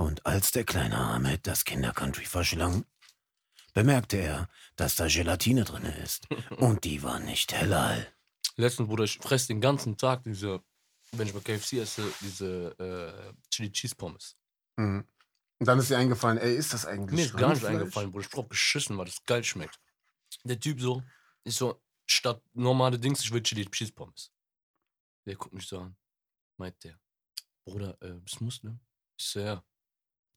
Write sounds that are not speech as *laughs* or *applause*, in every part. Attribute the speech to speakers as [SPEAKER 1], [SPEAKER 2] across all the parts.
[SPEAKER 1] Und als der kleine Ahmed das Kinder-Country verschlang, bemerkte er, dass da Gelatine drin ist. *laughs* Und die war nicht halal.
[SPEAKER 2] Letztens, Bruder, ich fresse den ganzen Tag diese, wenn ich bei KFC esse, diese äh, Chili Cheese Pommes.
[SPEAKER 3] Mhm. Und dann ist dir eingefallen, ey, ist das eigentlich
[SPEAKER 2] Mir ist gar nicht eingefallen, Bruder. Ich brauch beschissen, weil das geil schmeckt. Der Typ so, ist so, statt normale Dings, ich will Chili Cheese Pommes. Der guckt mich so an. Meint der, Bruder, äh, bist du Muslim? Ich so, ja.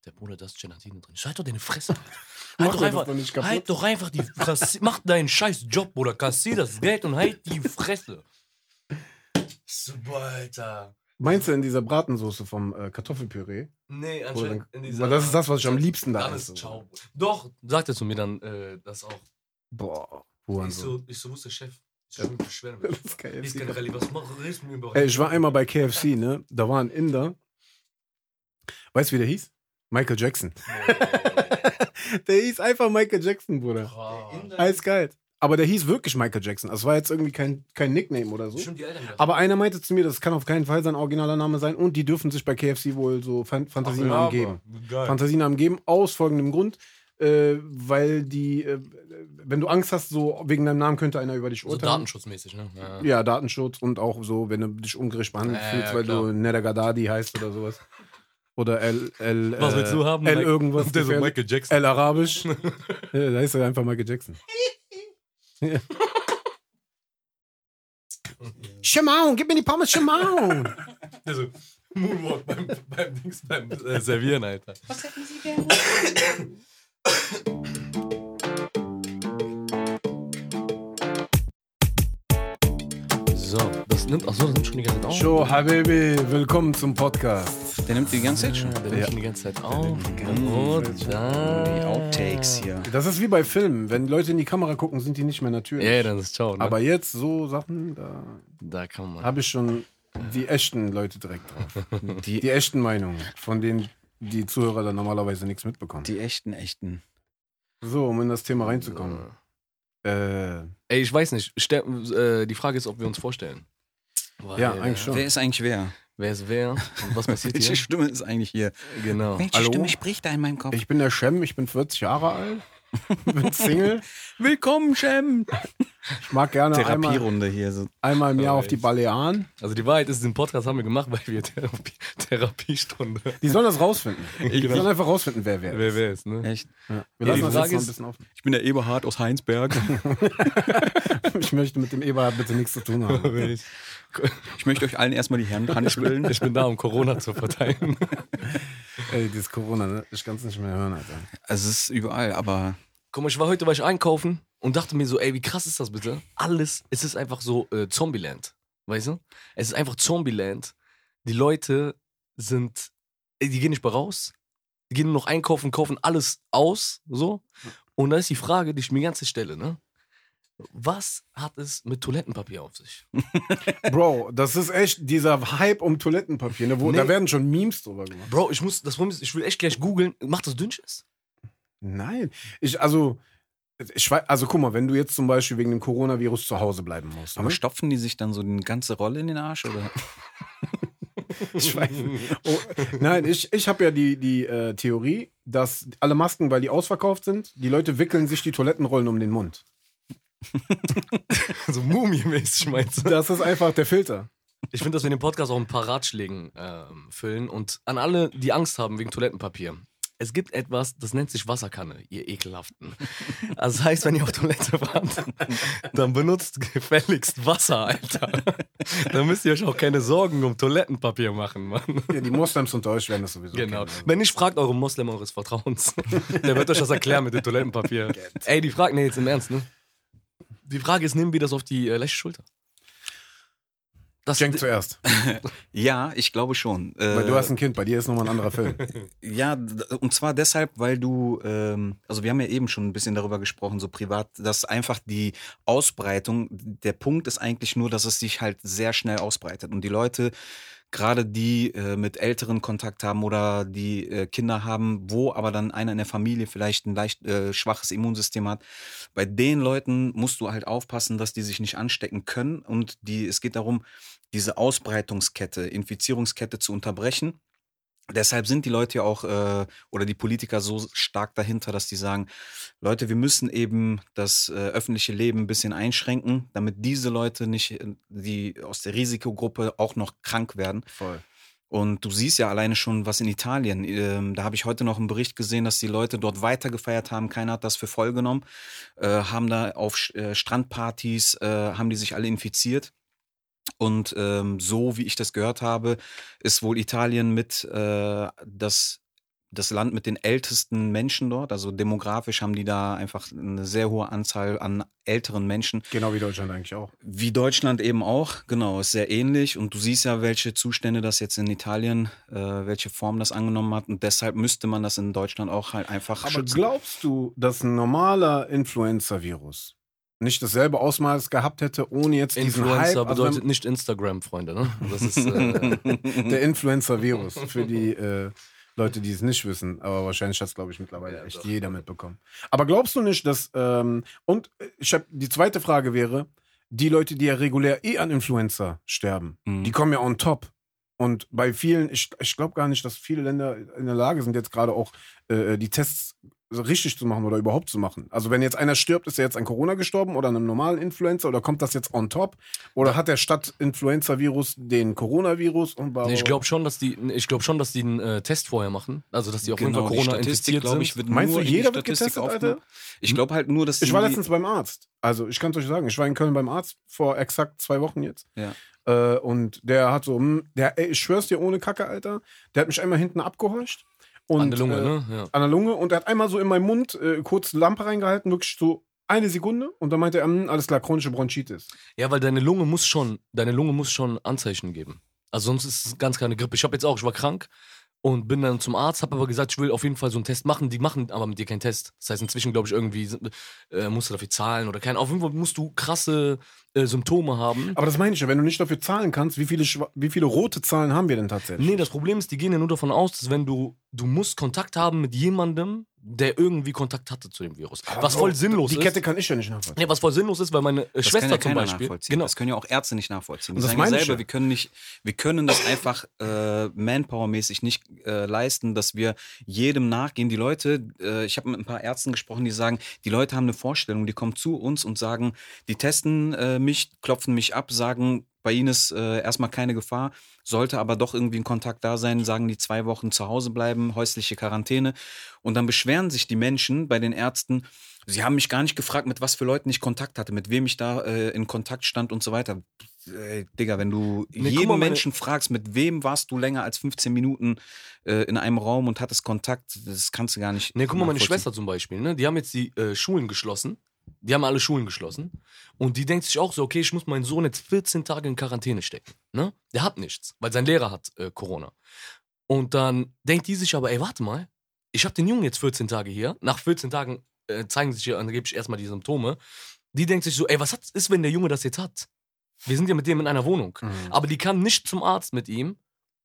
[SPEAKER 2] Der Bruder, da ist Gelatine drin. Ich halt doch deine Fresse. *laughs* Halt doch, einfach,
[SPEAKER 3] doch nicht kaputt.
[SPEAKER 2] halt doch einfach die *laughs* Fresse. Mach deinen scheiß Job, Bruder. Kassier das Geld und halt die Fresse. Super, Alter.
[SPEAKER 3] Meinst du in dieser Bratensoße vom äh, Kartoffelpüree?
[SPEAKER 2] Nee, anscheinend in dieser.
[SPEAKER 3] weil das ist das, was ich am liebsten da esse.
[SPEAKER 2] ist ciao. Doch, sagt er zu mir dann äh, das auch.
[SPEAKER 3] Boah,
[SPEAKER 2] Ich so, ich so, wo ist der Chef? Ich ich. *laughs*
[SPEAKER 3] Das.
[SPEAKER 2] Ich kann Rallye, was mach, redest du mir über
[SPEAKER 3] Ey, ich war einmal bei KFC, ne? Da war ein Inder. Weißt du, wie der hieß? Michael Jackson. *laughs* der hieß einfach Michael Jackson, Bruder.
[SPEAKER 2] Wow.
[SPEAKER 3] Eiskalt. Aber der hieß wirklich Michael Jackson. Es war jetzt irgendwie kein, kein Nickname oder so.
[SPEAKER 2] Stimmt, die Eltern das.
[SPEAKER 3] Aber einer meinte zu mir, das kann auf keinen Fall sein originaler Name sein und die dürfen sich bei KFC wohl so Fan Fantasienamen geben.
[SPEAKER 2] Geil.
[SPEAKER 3] Fantasienamen geben, aus folgendem Grund. Äh, weil die, äh, wenn du Angst hast, so wegen deinem Namen könnte einer über dich
[SPEAKER 2] So
[SPEAKER 3] urteilen.
[SPEAKER 2] datenschutzmäßig, ne? Ja.
[SPEAKER 3] Ja, Datenschutz und auch so, wenn du dich ungerecht behandelt
[SPEAKER 2] Ja,
[SPEAKER 3] fühlst,
[SPEAKER 2] ja,
[SPEAKER 3] weil du Nedergadadi heißt oder sowas. Oder L, L,
[SPEAKER 2] Was
[SPEAKER 3] äh,
[SPEAKER 2] willst du haben?
[SPEAKER 3] L irgendwas. *laughs*
[SPEAKER 2] Der so. Michael Jackson.
[SPEAKER 3] L Arabisch. *laughs* ja, da ist er einfach Michael Jackson. *laughs* ja. Gib mir die Pommes, Shimon.
[SPEAKER 2] Also, Moonwalk beim, beim Dings, beim äh, Servieren, Alter.
[SPEAKER 4] Was hätten Sie gerne?
[SPEAKER 2] So, das nimmt, achso, das nimmt schon die ganze Zeit auf.
[SPEAKER 3] Show, Habibi, willkommen zum Podcast.
[SPEAKER 5] Der nimmt die ganze Zeit schon.
[SPEAKER 2] Ja, der nimmt
[SPEAKER 3] Ja.
[SPEAKER 2] schon die ganze Zeit auf.
[SPEAKER 5] ganze
[SPEAKER 2] Und
[SPEAKER 5] Die
[SPEAKER 2] dann.
[SPEAKER 5] Outtakes hier.
[SPEAKER 3] Das ist wie bei Filmen. Wenn Leute in die Kamera gucken, sind die nicht mehr natürlich.
[SPEAKER 2] Ja, dann ist ciao. Ne?
[SPEAKER 3] Aber jetzt so Sachen, da
[SPEAKER 2] da kann man.
[SPEAKER 3] habe ich schon die echten Leute direkt drauf. *laughs*
[SPEAKER 5] Die,
[SPEAKER 3] Die echten Meinungen, von denen die Zuhörer dann normalerweise nichts mitbekommen.
[SPEAKER 5] die echten, echten.
[SPEAKER 3] So, um in das Thema reinzukommen. Äh,
[SPEAKER 2] Ey, ich weiß nicht. Stell, äh, die Frage ist, ob wir uns vorstellen. Weil,
[SPEAKER 3] Ja, eigentlich schon.
[SPEAKER 5] Wer ist eigentlich wer?
[SPEAKER 2] Wer ist wer? Und was passiert
[SPEAKER 5] Welche
[SPEAKER 2] hier?
[SPEAKER 5] Stimme ist eigentlich hier?
[SPEAKER 2] Genau.
[SPEAKER 5] Welche
[SPEAKER 3] Hallo?
[SPEAKER 5] Stimme spricht da in meinem Kopf?
[SPEAKER 3] ich bin der Shem, ich bin 40 Jahre alt, bin Single. *laughs*
[SPEAKER 5] Willkommen, Shem!
[SPEAKER 3] Ich mag gerne einmal,
[SPEAKER 5] Therapierunde hier. So.
[SPEAKER 3] einmal im Jahr auf die? Balearen.
[SPEAKER 2] Also die Wahrheit ist, den Podcast haben wir gemacht, weil wir Therapie, Therapiestunde.
[SPEAKER 3] Die sollen das rausfinden. *laughs* Die
[SPEAKER 2] Genau.
[SPEAKER 3] sollen einfach rausfinden, wer wer
[SPEAKER 2] Wer
[SPEAKER 3] ist.
[SPEAKER 2] wer ist, ne?
[SPEAKER 5] Echt?
[SPEAKER 3] Ja. Wir
[SPEAKER 2] Ja,
[SPEAKER 3] lassen
[SPEAKER 2] die
[SPEAKER 3] das noch ein bisschen offen.
[SPEAKER 5] Ich bin der Eberhard aus Heinsberg. *laughs*
[SPEAKER 3] Ich möchte mit dem Eberhard bitte nichts zu tun haben. *laughs*
[SPEAKER 2] Ich,
[SPEAKER 5] Ich möchte euch allen erstmal die Hände Hand schütteln.
[SPEAKER 2] ich bin da, um Corona zu verteilen.
[SPEAKER 3] Ey, dieses Corona, ne? ich kann es nicht mehr hören, Alter.
[SPEAKER 5] Also es ist überall, aber
[SPEAKER 2] Guck mal, ich war heute war ich einkaufen und dachte mir so, ey, wie krass ist das bitte? Alles, es ist einfach so äh, Zombieland. Weißt du? Es ist einfach Zombieland. Die Leute sind, die gehen nicht mehr raus. Die gehen nur noch einkaufen, kaufen alles aus, so. Und da ist die Frage, die ich mir die ganze stelle, ne? Was hat es mit Toilettenpapier auf sich? *laughs*
[SPEAKER 3] Bro, das ist echt dieser Hype um Toilettenpapier. Ne? Wo,
[SPEAKER 2] Nee.
[SPEAKER 3] Da werden schon Memes drüber gemacht.
[SPEAKER 2] Bro, ich muss, das Problem ist, ich will echt gleich googeln. Macht das Dünnschiss?
[SPEAKER 3] Nein. Ich, also, ich weiß, also guck mal, wenn du jetzt zum Beispiel wegen dem Coronavirus zu Hause bleiben musst.
[SPEAKER 5] aber
[SPEAKER 3] ne?
[SPEAKER 5] stopfen die sich dann so eine ganze Rolle in den Arsch? Oder? *laughs*
[SPEAKER 3] ich weiß, oh, nein, ich, ich habe ja die, die äh, Theorie, dass alle Masken, weil die ausverkauft sind, die Leute wickeln sich die Toilettenrollen um den Mund. *laughs*
[SPEAKER 2] so Mumie-mäßig meinst du?
[SPEAKER 3] Das ist einfach der Filter.
[SPEAKER 2] Ich finde, dass wir den Podcast auch ein paar Ratschlägen ähm, füllen und an alle, die Angst haben wegen Toilettenpapier. Es gibt etwas, das nennt sich Wasserkanne, ihr Ekelhaften. Also das heißt, wenn ihr auf Toilette wart, dann benutzt gefälligst Wasser, Alter. Dann müsst ihr euch auch keine Sorgen um Toilettenpapier machen, Mann.
[SPEAKER 3] Ja, die Moslems unter euch werden das sowieso.
[SPEAKER 2] Genau.
[SPEAKER 3] kennen.
[SPEAKER 2] Wenn nicht, fragt eure Moslem eures Vertrauens. Der wird euch das erklären mit dem Toilettenpapier. Ey, die Frage, nee, jetzt im Ernst, ne? Die Frage ist, nehmen wir das auf die äh, Schulter? Das,
[SPEAKER 3] Schenk zuerst. *laughs*
[SPEAKER 5] Ja, ich glaube schon. Äh,
[SPEAKER 3] Weil du hast ein Kind, bei dir ist nochmal ein anderer Film. *laughs*
[SPEAKER 5] Ja, und zwar deshalb, weil du, ähm, also wir haben ja eben schon ein bisschen darüber gesprochen, so privat, dass einfach die Ausbreitung, der Punkt ist eigentlich nur, dass es sich halt sehr schnell ausbreitet. Und die Leute, gerade die äh, mit Älteren Kontakt haben oder die äh, Kinder haben, wo aber dann einer in der Familie vielleicht ein leicht äh, schwaches Immunsystem hat, bei den Leuten musst du halt aufpassen, dass die sich nicht anstecken können. Und die, es geht darum, diese Ausbreitungskette, Infizierungskette zu unterbrechen Deshalb sind die Leute ja auch äh, oder die Politiker so stark dahinter, dass die sagen, Leute, wir müssen eben das äh, öffentliche Leben ein bisschen einschränken, damit diese Leute nicht, äh, die aus der Risikogruppe auch noch krank werden.
[SPEAKER 3] Voll.
[SPEAKER 5] Und du siehst ja alleine schon, was in Italien, ähm, da habe ich heute noch einen Bericht gesehen, dass die Leute dort weiter gefeiert haben. Keiner hat das für voll genommen. Äh, haben da auf äh, Strandpartys, äh, haben die sich alle infiziert. Und ähm, so wie ich das gehört habe, ist wohl Italien mit äh, das, das Land mit den ältesten Menschen dort. Also demografisch haben die da einfach eine sehr hohe Anzahl an älteren Menschen.
[SPEAKER 3] Genau wie Deutschland eigentlich auch.
[SPEAKER 5] Wie Deutschland eben auch, genau, ist sehr ähnlich. Und du siehst ja, welche Zustände das jetzt in Italien, äh, welche Form das angenommen hat. Und deshalb müsste man das in Deutschland auch halt einfach
[SPEAKER 3] Aber
[SPEAKER 5] schützen.
[SPEAKER 3] glaubst du, dass ein normaler Influenza-Virus nicht dasselbe Ausmaß gehabt hätte, ohne jetzt diesen
[SPEAKER 2] Influencer
[SPEAKER 3] Hype? Also
[SPEAKER 2] bedeutet nicht Instagram, Freunde, ne? Das ist, äh, *laughs*
[SPEAKER 3] der Influencer-Virus für die äh, Leute, die es nicht wissen. Aber wahrscheinlich hat es, glaube ich, mittlerweile
[SPEAKER 2] Ja,
[SPEAKER 3] echt
[SPEAKER 2] doch.
[SPEAKER 3] jeder mitbekommen. Aber glaubst du nicht, dass. Ähm, und äh, ich hab, die zweite Frage wäre: Die Leute, die ja regulär eh an Influenza sterben,
[SPEAKER 5] Mhm.
[SPEAKER 3] die kommen ja on top. Und bei vielen, ich, ich glaube gar nicht, dass viele Länder in der Lage sind, jetzt gerade auch äh, die Tests richtig zu machen oder überhaupt zu machen. Also wenn jetzt einer stirbt, ist er jetzt an Corona gestorben oder an einem normalen Influenza oder kommt das jetzt on top? Oder hat er statt Influenza-Virus den Coronavirus? Und
[SPEAKER 2] nee, ich glaube schon, dass die, ich glaube schon, dass die einen äh, Test vorher machen. Also, dass die auf jeden
[SPEAKER 5] Genau,
[SPEAKER 2] Fall
[SPEAKER 5] die
[SPEAKER 2] Corona infiziert
[SPEAKER 5] glaube
[SPEAKER 2] sind.
[SPEAKER 5] ich, wird
[SPEAKER 3] Meinst
[SPEAKER 5] nur
[SPEAKER 3] du, jeder wird getestet,
[SPEAKER 5] aufgenommen.
[SPEAKER 3] Alter?
[SPEAKER 5] Ich glaube halt nur, dass
[SPEAKER 3] Ich war letztens beim Arzt. Also ich kann es euch sagen, ich war in Köln beim Arzt vor exakt zwei Wochen jetzt.
[SPEAKER 5] Ja.
[SPEAKER 3] Äh, und der hat so, hm, der, ey, ich schwör's dir ohne Kacke, Alter, der hat mich einmal hinten abgehorcht. Und,
[SPEAKER 2] An der Lunge,
[SPEAKER 3] äh,
[SPEAKER 2] ne? Ja.
[SPEAKER 3] An der Lunge und er hat einmal so in meinen Mund äh, kurz Lampe reingehalten, wirklich so eine Sekunde. Und dann meinte er, hm, alles klar, chronische Bronchitis.
[SPEAKER 2] Ja, weil deine Lunge muss schon, deine Lunge muss schon Anzeichen geben. Also sonst ist es ganz keine Grippe. Ich habe jetzt auch, ich war krank und bin dann zum Arzt, habe aber gesagt, ich will auf jeden Fall so einen Test machen. Die machen aber mit dir keinen Test. Das heißt, inzwischen glaube ich irgendwie äh, musst du dafür zahlen oder kein. Auf jeden Fall musst du krasse äh, Symptome haben.
[SPEAKER 3] Aber das meine ich ja, wenn du nicht dafür zahlen kannst, wie viele, wie viele rote Zahlen haben wir denn tatsächlich?
[SPEAKER 2] Nee, das Problem ist, die gehen ja nur davon aus, dass wenn du, du musst Kontakt haben mit jemandem, der irgendwie Kontakt hatte zu dem Virus. was voll sinnlos
[SPEAKER 3] Die
[SPEAKER 2] ist.
[SPEAKER 3] Kette kann ich ja nicht nachvollziehen.
[SPEAKER 2] Nee, was voll sinnlos ist, weil meine äh,
[SPEAKER 5] Das
[SPEAKER 2] Schwester
[SPEAKER 5] kann ja
[SPEAKER 2] zum Beispiel.
[SPEAKER 5] nachvollziehen.
[SPEAKER 2] Genau.
[SPEAKER 5] Das können ja auch Ärzte nicht nachvollziehen. Die
[SPEAKER 3] Und das
[SPEAKER 5] sagen ja
[SPEAKER 3] meine ich
[SPEAKER 5] selber,
[SPEAKER 3] ja.
[SPEAKER 5] wir können nicht, wir können das einfach äh, manpowermäßig nicht äh, leisten, dass wir jedem nachgehen. Die Leute, äh, ich habe mit ein paar Ärzten gesprochen, die sagen, die Leute haben eine Vorstellung, die kommen zu uns und sagen, die testen äh, mich, klopfen mich ab, sagen, bei ihnen ist äh, erstmal keine Gefahr, sollte aber doch irgendwie ein Kontakt da sein, sagen die zwei Wochen zu Hause bleiben, häusliche Quarantäne. Und dann beschweren sich die Menschen bei den Ärzten, sie haben mich gar nicht gefragt, mit was für Leuten ich Kontakt hatte, mit wem ich da äh, in Kontakt stand und so weiter. Ey, Digga, wenn du
[SPEAKER 2] Nee,
[SPEAKER 5] jeden
[SPEAKER 2] mal,
[SPEAKER 5] Menschen fragst, mit wem warst du länger als 15 Minuten äh, in einem Raum und hattest Kontakt, das kannst du gar nicht.
[SPEAKER 2] Nee, guck mal, meine. Schwester zum Beispiel, ne? Die haben jetzt die äh, Schulen geschlossen. Die haben alle Schulen geschlossen. Und die denkt sich auch so, okay, ich muss meinen Sohn jetzt 14 Tage in Quarantäne stecken. Ne? Der hat nichts, weil sein Lehrer hat äh, Corona. Und dann denkt die sich aber, ey, warte mal, ich habe den Jungen jetzt 14 Tage hier. Nach 14 Tagen äh, zeigen sich ja angeblich erstmal die Symptome. Die denkt sich so, ey, was hat, ist, wenn der Junge das jetzt hat? Wir sind ja mit dem in einer Wohnung.
[SPEAKER 3] Mhm.
[SPEAKER 2] Aber die kann nicht zum Arzt mit ihm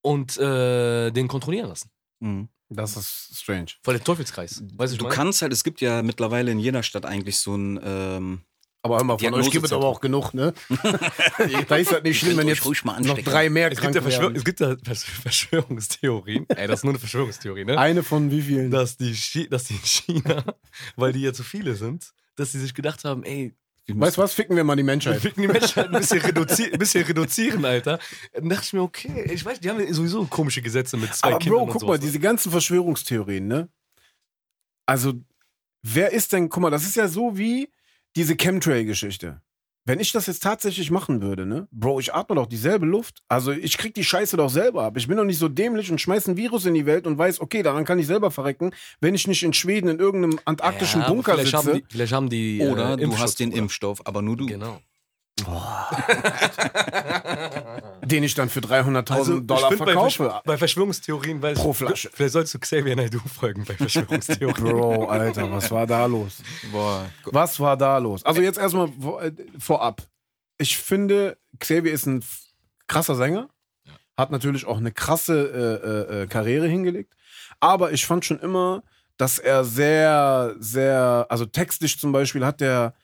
[SPEAKER 2] und äh, den kontrollieren lassen.
[SPEAKER 5] Mhm.
[SPEAKER 3] Das ist strange.
[SPEAKER 2] Voll der Teufelskreis. Weißt du,
[SPEAKER 5] Du kannst halt, es gibt ja mittlerweile in jeder Stadt eigentlich so ein. Ähm,
[SPEAKER 3] Aber hör mal, von euch gibt es aber auch genug, ne? *laughs* da ist halt nicht schlimm, wenn jetzt
[SPEAKER 5] ruhig mal
[SPEAKER 3] noch drei mehr
[SPEAKER 2] Es gibt, ja Verschwör
[SPEAKER 3] werden.
[SPEAKER 2] es gibt ja Vers Verschwörungstheorien. Ey, das ist nur eine Verschwörungstheorie, ne?
[SPEAKER 3] Eine von wie vielen?
[SPEAKER 2] Dass die, Chi dass die in China, *laughs* weil die ja zu viele sind, dass sie sich gedacht haben, ey,
[SPEAKER 3] weißt du was? Ficken wir mal die
[SPEAKER 2] wir
[SPEAKER 3] Menschheit.
[SPEAKER 2] ficken die Menschheit ein bisschen, reduzi bisschen reduzieren, Alter. Dann dachte ich mir, okay, ich weiß, die haben ja sowieso komische Gesetze mit zwei
[SPEAKER 3] Aber
[SPEAKER 2] Kindern
[SPEAKER 3] Bro, guck mal, diese ganzen Verschwörungstheorien, ne? Also, wer ist denn, guck mal, das ist ja so wie diese Chemtrail-Geschichte. Wenn ich das jetzt tatsächlich machen würde, ne? Bro, ich atme doch dieselbe Luft. Also, ich krieg die Scheiße doch selber ab. Ich bin doch nicht so dämlich und schmeiß ein Virus in die Welt und weiß, okay, daran kann ich selber verrecken, wenn ich nicht in Schweden in irgendeinem antarktischen
[SPEAKER 2] Ja,
[SPEAKER 3] Bunker
[SPEAKER 2] vielleicht
[SPEAKER 3] sitze.
[SPEAKER 2] Haben die, vielleicht haben die.
[SPEAKER 5] Oder
[SPEAKER 2] äh,
[SPEAKER 5] du hast den
[SPEAKER 2] Bruder.
[SPEAKER 5] Impfstoff, aber nur du.
[SPEAKER 2] Genau. *laughs*
[SPEAKER 3] den ich dann für 300.000
[SPEAKER 2] Also,
[SPEAKER 3] Dollar
[SPEAKER 2] find, bei,
[SPEAKER 3] verkaufe.
[SPEAKER 2] Versch bei Verschwörungstheorien, weil
[SPEAKER 3] Pro Flasche.
[SPEAKER 2] Vielleicht sollst du Xavier Naidoo folgen bei Verschwörungstheorien.
[SPEAKER 3] Bro, Alter, was war da los?
[SPEAKER 5] Boah.
[SPEAKER 3] Was war da los? Also jetzt erstmal äh, vorab. Ich finde, Xavier ist ein krasser Sänger. Hat natürlich auch eine krasse äh, äh, äh, Karriere hingelegt. Aber ich fand schon immer, dass er sehr, sehr, also textlich zum Beispiel hat der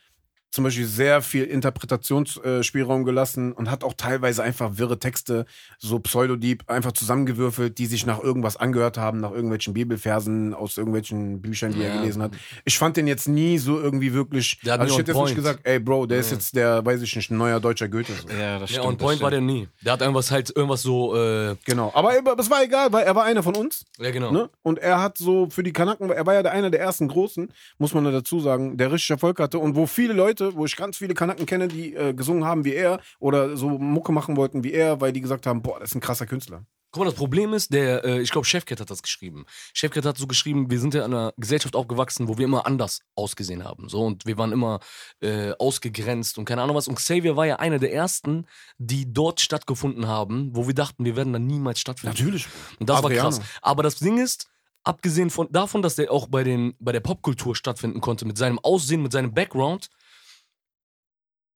[SPEAKER 3] zum Beispiel sehr viel Interpretationsspielraum gelassen und hat auch teilweise einfach wirre Texte, so Pseudodieb, einfach zusammengewürfelt, die sich nach irgendwas angehört haben, nach irgendwelchen Bibelversen aus irgendwelchen Büchern, die er
[SPEAKER 2] Ja.
[SPEAKER 3] gelesen hat. Ich fand den jetzt nie so irgendwie wirklich.
[SPEAKER 2] Der hat
[SPEAKER 3] also ich hätte jetzt nicht gesagt, ey Bro, der ist
[SPEAKER 2] Ja.
[SPEAKER 3] jetzt der, weiß ich nicht, ein neuer deutscher Goethe. So.
[SPEAKER 5] Ja, das
[SPEAKER 2] Ja,
[SPEAKER 5] stimmt.
[SPEAKER 2] on
[SPEAKER 5] das
[SPEAKER 2] point war der
[SPEAKER 5] stimmt.
[SPEAKER 2] nie. Der hat irgendwas halt, irgendwas so, äh,
[SPEAKER 3] Genau. Aber es war egal, weil er war einer von uns.
[SPEAKER 2] ja genau.
[SPEAKER 3] Ne? Und er hat so für die Kanaken, er war ja der einer der ersten Großen, muss man ja dazu sagen, der richtig Erfolg hatte. Und wo viele Leute, wo ich ganz viele Kanaken kenne, die äh, gesungen haben wie er oder so Mucke machen wollten wie er, weil die gesagt haben, boah, das ist ein krasser Künstler.
[SPEAKER 2] Guck mal, das Problem ist, der, äh, ich glaube, Chefcat hat das geschrieben. Chefcat hat so geschrieben, wir sind ja in einer Gesellschaft aufgewachsen, wo wir immer anders ausgesehen haben. So, und wir waren immer äh, ausgegrenzt und keine Ahnung was. Und Xavier war ja einer der ersten, die dort stattgefunden haben, wo wir dachten, wir werden da niemals stattfinden.
[SPEAKER 3] Natürlich.
[SPEAKER 2] Und das
[SPEAKER 3] Adriano.
[SPEAKER 2] war krass. Aber das Ding ist, abgesehen von, davon, dass der auch bei, den, bei der Popkultur stattfinden konnte, mit seinem Aussehen, mit seinem Background,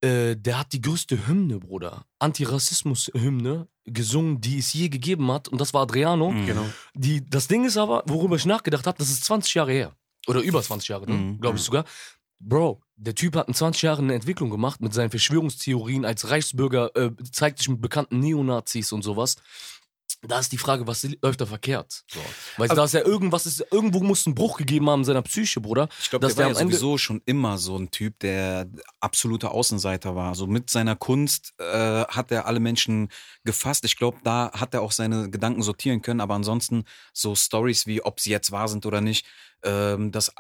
[SPEAKER 2] äh, der hat die größte Hymne, Bruder, Antirassismus-Hymne gesungen, die es je gegeben hat. Und das war Adriano.
[SPEAKER 5] Mhm.
[SPEAKER 3] Genau.
[SPEAKER 2] Die, das Ding ist aber, worüber ich nachgedacht habe, das ist 20 Jahre her. Oder über 20 Jahre, ne?
[SPEAKER 5] Mhm.
[SPEAKER 2] glaube ich sogar. Bro, der Typ hat in 20 Jahren eine Entwicklung gemacht mit seinen Verschwörungstheorien als Reichsbürger, äh, zeigt sich mit bekannten Neonazis und sowas. Da ist die Frage, was läuft da verkehrt? So. Weil da ist ja irgendwas, ist, irgendwo muss ein Bruch gegeben haben in seiner Psyche, Bruder.
[SPEAKER 5] Ich glaube,
[SPEAKER 2] dass
[SPEAKER 5] der war
[SPEAKER 2] der
[SPEAKER 5] ja sowieso schon immer so ein Typ, der absoluter Außenseiter war. So mit seiner Kunst äh, hat er alle Menschen gefasst. Ich glaube, da hat er auch seine Gedanken sortieren können. Aber ansonsten so Stories wie, ob sie jetzt wahr sind oder nicht, ähm, das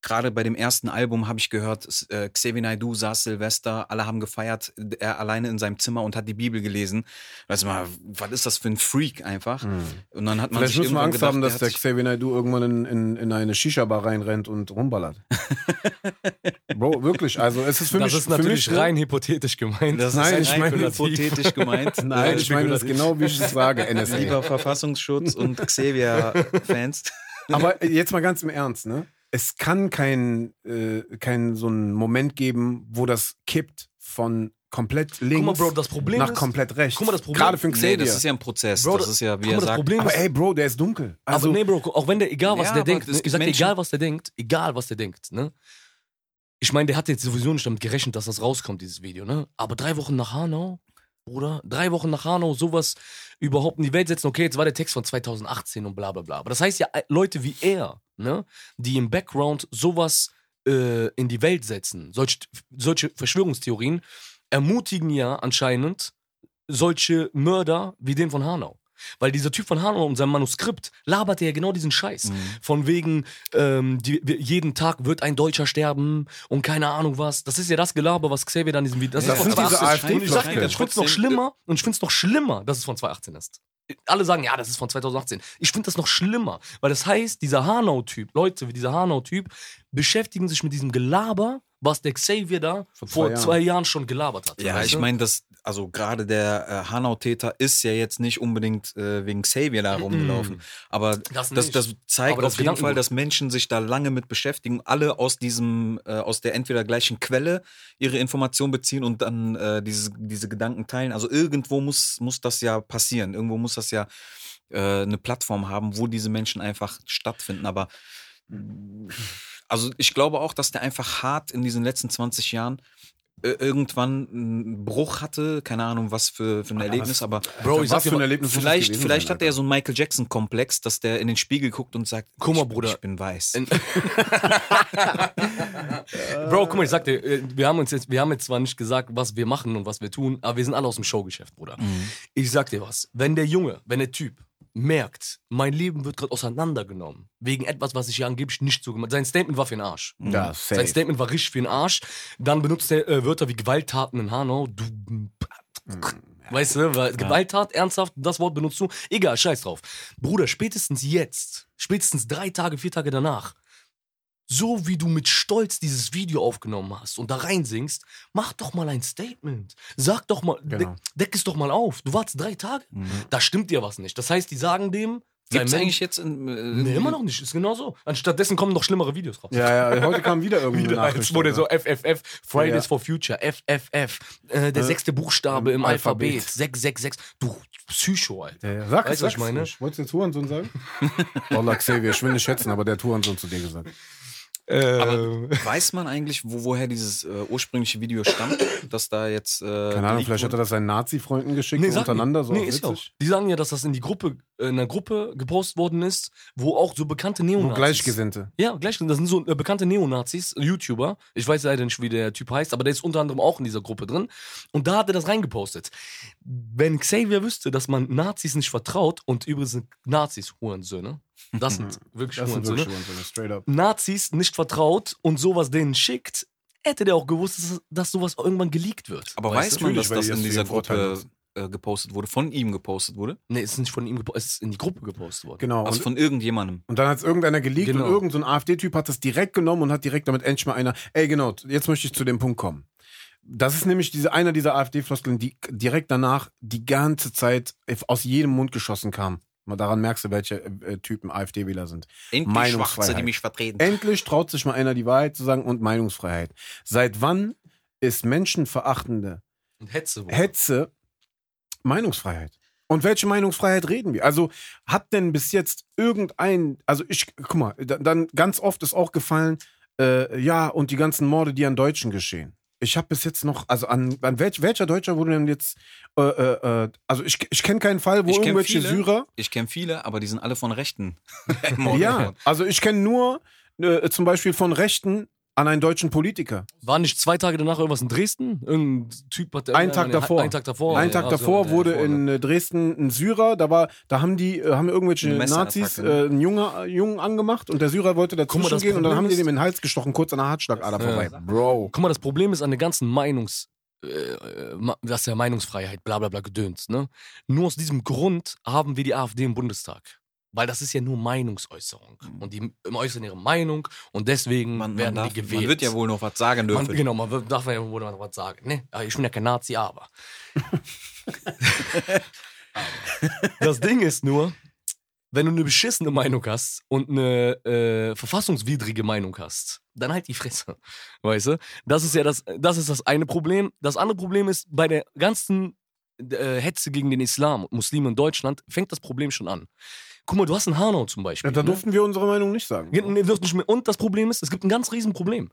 [SPEAKER 5] Gerade bei dem ersten Album habe ich gehört, äh, Xavier Naidoo saß Silvester, alle haben gefeiert, er alleine in seinem Zimmer und hat die Bibel gelesen. Weißt du mal, was ist das für ein Freak einfach? Und dann hat man
[SPEAKER 3] Vielleicht
[SPEAKER 5] sich
[SPEAKER 3] müssen wir
[SPEAKER 5] irgendwann
[SPEAKER 3] Angst
[SPEAKER 5] gedacht,
[SPEAKER 3] haben, dass der Xavier Naidoo irgendwann in, in, in eine Shisha-Bar reinrennt und rumballert. *laughs* Bro, wirklich. Also es ist für
[SPEAKER 2] das
[SPEAKER 3] mich.
[SPEAKER 2] ist natürlich
[SPEAKER 3] mich, ne?
[SPEAKER 2] rein hypothetisch gemeint.
[SPEAKER 5] Das
[SPEAKER 3] Nein,
[SPEAKER 5] ist
[SPEAKER 3] ich
[SPEAKER 5] rein
[SPEAKER 3] meine-
[SPEAKER 5] hypothetisch *laughs* gemeint.
[SPEAKER 3] Nein, ich meine das genau, wie ich es sage, *laughs* NSA.
[SPEAKER 5] Lieber Verfassungsschutz und Xavier-Fans.
[SPEAKER 3] Aber jetzt mal ganz im Ernst, ne? Es kann kein, äh, kein so einen Moment geben, wo das kippt von komplett links
[SPEAKER 2] Guck mal, Bro, das Problem
[SPEAKER 3] nach
[SPEAKER 2] ist,
[SPEAKER 3] komplett rechts.
[SPEAKER 2] Guck mal, das Problem-
[SPEAKER 3] Gerade für einen
[SPEAKER 5] Nee,
[SPEAKER 3] Xavier.
[SPEAKER 5] das ist ja ein Prozess.
[SPEAKER 2] Bro,
[SPEAKER 5] das ist ja, wie
[SPEAKER 2] guck mal,
[SPEAKER 5] er
[SPEAKER 2] das
[SPEAKER 5] sagt.
[SPEAKER 2] Problem
[SPEAKER 3] aber
[SPEAKER 2] ist,
[SPEAKER 3] ey, Bro, der ist dunkel. Also,
[SPEAKER 2] aber nee, Bro, auch wenn der, egal was
[SPEAKER 5] Ja,
[SPEAKER 2] der denkt, ne, ich sag dir, egal was der denkt, egal was der denkt, ne? Ich meine, der hat jetzt sowieso nicht damit gerechnet, dass das rauskommt, dieses Video, ne? Aber drei Wochen nach Hanau, Bruder, drei Wochen nach Hanau, sowas überhaupt in die Welt setzen, okay, jetzt war der Text von 2018 und bla bla bla. Aber das heißt ja, äh, Leute wie er, ne, die im Background sowas äh, in die Welt setzen, solch, solche Verschwörungstheorien, ermutigen ja anscheinend solche Mörder wie den von Hanau. Weil dieser Typ von Hanau und sein Manuskript labert ja genau diesen Scheiß.
[SPEAKER 5] Mhm.
[SPEAKER 2] Von wegen, ähm, die, jeden Tag wird ein Deutscher sterben und keine Ahnung was. Das ist ja das Gelaber, was Xavier dann in diesem Video. Das,
[SPEAKER 5] Ja,
[SPEAKER 2] ist
[SPEAKER 3] das
[SPEAKER 2] von
[SPEAKER 3] sind diese
[SPEAKER 2] 2018. Und ich sag dir, ich find's noch schlimmer und ich find's noch schlimmer, dass es von 2018 ist. Alle sagen, ja, das ist von 2018. Ich finde das noch schlimmer, weil das heißt, dieser Hanau-Typ, Leute wie dieser Hanau-Typ, beschäftigen sich mit diesem Gelaber, was der Xavier da
[SPEAKER 3] Vor
[SPEAKER 2] vor,
[SPEAKER 3] zwei Jahren.
[SPEAKER 2] zwei Jahren schon gelabert hat.
[SPEAKER 5] Ja, ich meine, das, also gerade der äh, Hanau-Täter ist ja jetzt nicht unbedingt äh, wegen Xavier da rumgelaufen. Aber
[SPEAKER 2] Das
[SPEAKER 5] das, das, zeigt
[SPEAKER 2] Aber das
[SPEAKER 5] auf jeden Fall, dass Menschen sich da lange mit beschäftigen, alle aus diesem, äh, aus der entweder gleichen Quelle ihre Informationen beziehen und dann äh, diese, diese Gedanken teilen. Also irgendwo muss, muss das ja passieren. Irgendwo muss das ja äh, eine Plattform haben, wo diese Menschen einfach stattfinden. Aber also ich glaube auch, dass der einfach hart in diesen letzten 20 Jahren äh, irgendwann einen Bruch hatte, keine Ahnung was für, für ein Erlebnis, aber
[SPEAKER 2] Bro, ich
[SPEAKER 3] was für ein Erlebnis
[SPEAKER 5] vielleicht, vielleicht hat er so einen Michael Jackson-Komplex, dass der in den Spiegel guckt und sagt,
[SPEAKER 2] Guck mal,
[SPEAKER 5] ich,
[SPEAKER 2] Bruder.
[SPEAKER 5] ich bin weiß. *laughs*
[SPEAKER 2] Bro, guck mal, ich sag dir, äh, wir haben uns jetzt, wir haben jetzt zwar nicht gesagt, was wir machen und was wir tun, aber wir sind alle aus dem Showgeschäft, Bruder.
[SPEAKER 5] Mhm.
[SPEAKER 2] Ich sag dir was, wenn der Junge, wenn der Typ merkt, mein Leben wird gerade auseinandergenommen, wegen etwas, was ich ja angeblich nicht so gemacht Sein Statement war für den Arsch.
[SPEAKER 3] Ja,
[SPEAKER 2] Sein
[SPEAKER 3] safe.
[SPEAKER 2] Statement war richtig für den Arsch. Dann benutzt er äh, Wörter wie Gewalttaten in Hanau. Du, weißt du, weil Gewalttat, ernsthaft, das Wort benutzt du. Egal, scheiß drauf. Bruder, spätestens jetzt, spätestens drei Tage, vier Tage danach, so wie du mit Stolz dieses Video aufgenommen hast und da reinsingst, mach doch mal ein Statement. Sag doch mal,
[SPEAKER 3] Genau.
[SPEAKER 2] deck, deck es doch mal auf. Du wartest drei Tage. Da stimmt dir was nicht. Das heißt, die sagen dem, sei
[SPEAKER 5] Gibt es
[SPEAKER 2] Mensch-
[SPEAKER 5] eigentlich jetzt in, äh,
[SPEAKER 2] Nee, immer noch nicht. Ist genau so. Anstattdessen kommen noch schlimmere Videos raus.
[SPEAKER 3] Ja, ja, heute kam wieder *laughs* irgendwie
[SPEAKER 2] Wieder wo der so. FFF, Fridays
[SPEAKER 3] Ja.
[SPEAKER 2] for Future, FFF, äh, der
[SPEAKER 3] Äh,
[SPEAKER 2] sechste Buchstabe
[SPEAKER 3] im
[SPEAKER 2] im Alphabet,
[SPEAKER 3] Alphabet.
[SPEAKER 2] 666. Du Psycho, Alter.
[SPEAKER 3] Ja, ja. Sag
[SPEAKER 2] Weißt
[SPEAKER 3] es,
[SPEAKER 2] du, was ich
[SPEAKER 3] sag's
[SPEAKER 2] meine?
[SPEAKER 3] Wolltest du jetzt Hurensohn sagen? *laughs* Wallah, Xavier, ich will nicht schätzen, aber der hat Hurensohn zu dir gesagt.
[SPEAKER 5] Aber
[SPEAKER 2] Ähm,
[SPEAKER 5] weiß man eigentlich, wo, woher dieses äh, ursprüngliche Video stammt, dass da jetzt. Äh,
[SPEAKER 3] Keine Ahnung, vielleicht hat er das seinen Nazi-Freunden geschickt,
[SPEAKER 2] Nee,
[SPEAKER 3] untereinander, so
[SPEAKER 2] nee, ist ja auch.
[SPEAKER 3] witzig.
[SPEAKER 2] Die sagen ja, dass das in die Gruppe, äh, in einer Gruppe gepostet worden ist, wo auch so bekannte
[SPEAKER 3] Wo
[SPEAKER 2] Neonazis.
[SPEAKER 3] Gleichgesinnte.
[SPEAKER 2] Ja, Gleichgesinnte. Das sind so äh, bekannte Neonazis, YouTuber. Ich weiß leider nicht, wie der Typ heißt, aber der ist unter anderem auch in dieser Gruppe drin. Und da hat er das reingepostet. Wenn Xavier wüsste, dass man Nazis nicht vertraut, und übrigens Nazis Hurensöhne, das sind wirklich
[SPEAKER 3] Das sind wirklich straight up.
[SPEAKER 2] Nazis nicht vertraut und sowas denen schickt, hätte der auch gewusst, dass, dass sowas irgendwann geleakt wird.
[SPEAKER 5] Aber
[SPEAKER 2] Weißt
[SPEAKER 5] weiß
[SPEAKER 2] du?
[SPEAKER 5] man, dass das in dieser Gruppe äh, gepostet wurde, von ihm gepostet wurde?
[SPEAKER 2] Nee, es ist nicht von ihm gepostet, es ist in die Gruppe gepostet worden.
[SPEAKER 3] Genau.
[SPEAKER 5] Also
[SPEAKER 3] und,
[SPEAKER 5] von irgendjemandem.
[SPEAKER 3] und dann hat es irgendeiner geleakt
[SPEAKER 2] Genau.
[SPEAKER 3] und irgendein so AfD-Typ hat das direkt genommen und hat direkt damit endlich mal einer, ey genau, jetzt möchte ich zu dem Punkt kommen. Das ist nämlich diese, einer dieser AfD-Floskeln, die direkt danach die ganze Zeit aus jedem Mund geschossen kam. Mal daran merkst du, welche äh, Typen AfD-Wähler sind.
[SPEAKER 5] Endlich
[SPEAKER 3] Meinungsfreiheit.
[SPEAKER 5] Schwarze, die mich vertreten.
[SPEAKER 3] Endlich traut sich mal einer die Wahrheit zu sagen und Meinungsfreiheit. Seit wann ist menschenverachtende
[SPEAKER 2] Und Hetze.
[SPEAKER 3] Hetze Meinungsfreiheit? Und welche Meinungsfreiheit reden wir? Also hat denn bis jetzt irgendein, also ich, guck mal, da- dann ganz oft ist auch gefallen, äh, ja, und die ganzen Morde, die an Deutschen geschehen. Ich habe bis jetzt noch, also an, an welch, welcher Deutscher wurde denn jetzt, äh, äh, äh, also ich, ich kenne keinen Fall, wo irgendwelche
[SPEAKER 5] viele.
[SPEAKER 3] Syrer,
[SPEAKER 5] Ich kenne viele, aber die sind alle von Rechten. *laughs*
[SPEAKER 3] ja, also ich kenne nur äh, zum Beispiel von Rechten an einen deutschen Politiker.
[SPEAKER 2] War nicht zwei Tage danach irgendwas in Dresden? Irgendein Typ hat
[SPEAKER 3] Einen Tag davor.
[SPEAKER 2] Einen Tag davor.
[SPEAKER 3] Einen Tag
[SPEAKER 2] ja,
[SPEAKER 3] davor wurde
[SPEAKER 2] ja,
[SPEAKER 3] in äh, Dresden ein Syrer, da war, da haben die, äh, haben irgendwelche
[SPEAKER 5] Eine Messerattacke,
[SPEAKER 3] Nazis
[SPEAKER 5] ne?
[SPEAKER 3] äh, einen Junge, Jungen angemacht und der Syrer wollte
[SPEAKER 2] Guck mal,
[SPEAKER 3] dazwischen
[SPEAKER 2] das
[SPEAKER 3] gehen und dann
[SPEAKER 2] Problem
[SPEAKER 3] haben die
[SPEAKER 2] ist-
[SPEAKER 3] dem in den Hals gestochen, kurz an der Hartschlagader
[SPEAKER 2] Ja.
[SPEAKER 3] vorbei. Bro.
[SPEAKER 2] Guck mal, das Problem ist an der ganzen Meinungs, äh, äh, ma- das ist ja Meinungsfreiheit, bla bla bla gedöns. Ne? Nur aus diesem Grund haben wir die AfD im Bundestag. Weil das ist ja nur Meinungsäußerung. Und die äußern ihre Meinung und deswegen
[SPEAKER 5] Man, man,
[SPEAKER 2] werden
[SPEAKER 5] darf,
[SPEAKER 2] die gewählt.
[SPEAKER 5] man wird ja wohl noch was sagen dürfen.
[SPEAKER 2] Man, genau, man wird- darf ja wohl noch was sagen. Ne? Ich bin ja kein Nazi, aber. *laughs* das Ding ist nur, wenn du eine beschissene Meinung hast und eine äh, verfassungswidrige Meinung hast, dann halt die Fresse. *laughs* Weißt du? Das ist ja das, das ist das eine Problem. Das andere Problem ist, bei der ganzen äh, Hetze gegen den Islam und Muslime in Deutschland fängt das Problem schon an. Guck mal, du hast einen Hanau zum Beispiel.
[SPEAKER 3] Ja, da
[SPEAKER 2] ne?
[SPEAKER 3] durften wir unsere Meinung nicht sagen.
[SPEAKER 2] Nicht mehr. Und das Problem ist, es gibt ein ganz riesen Problem.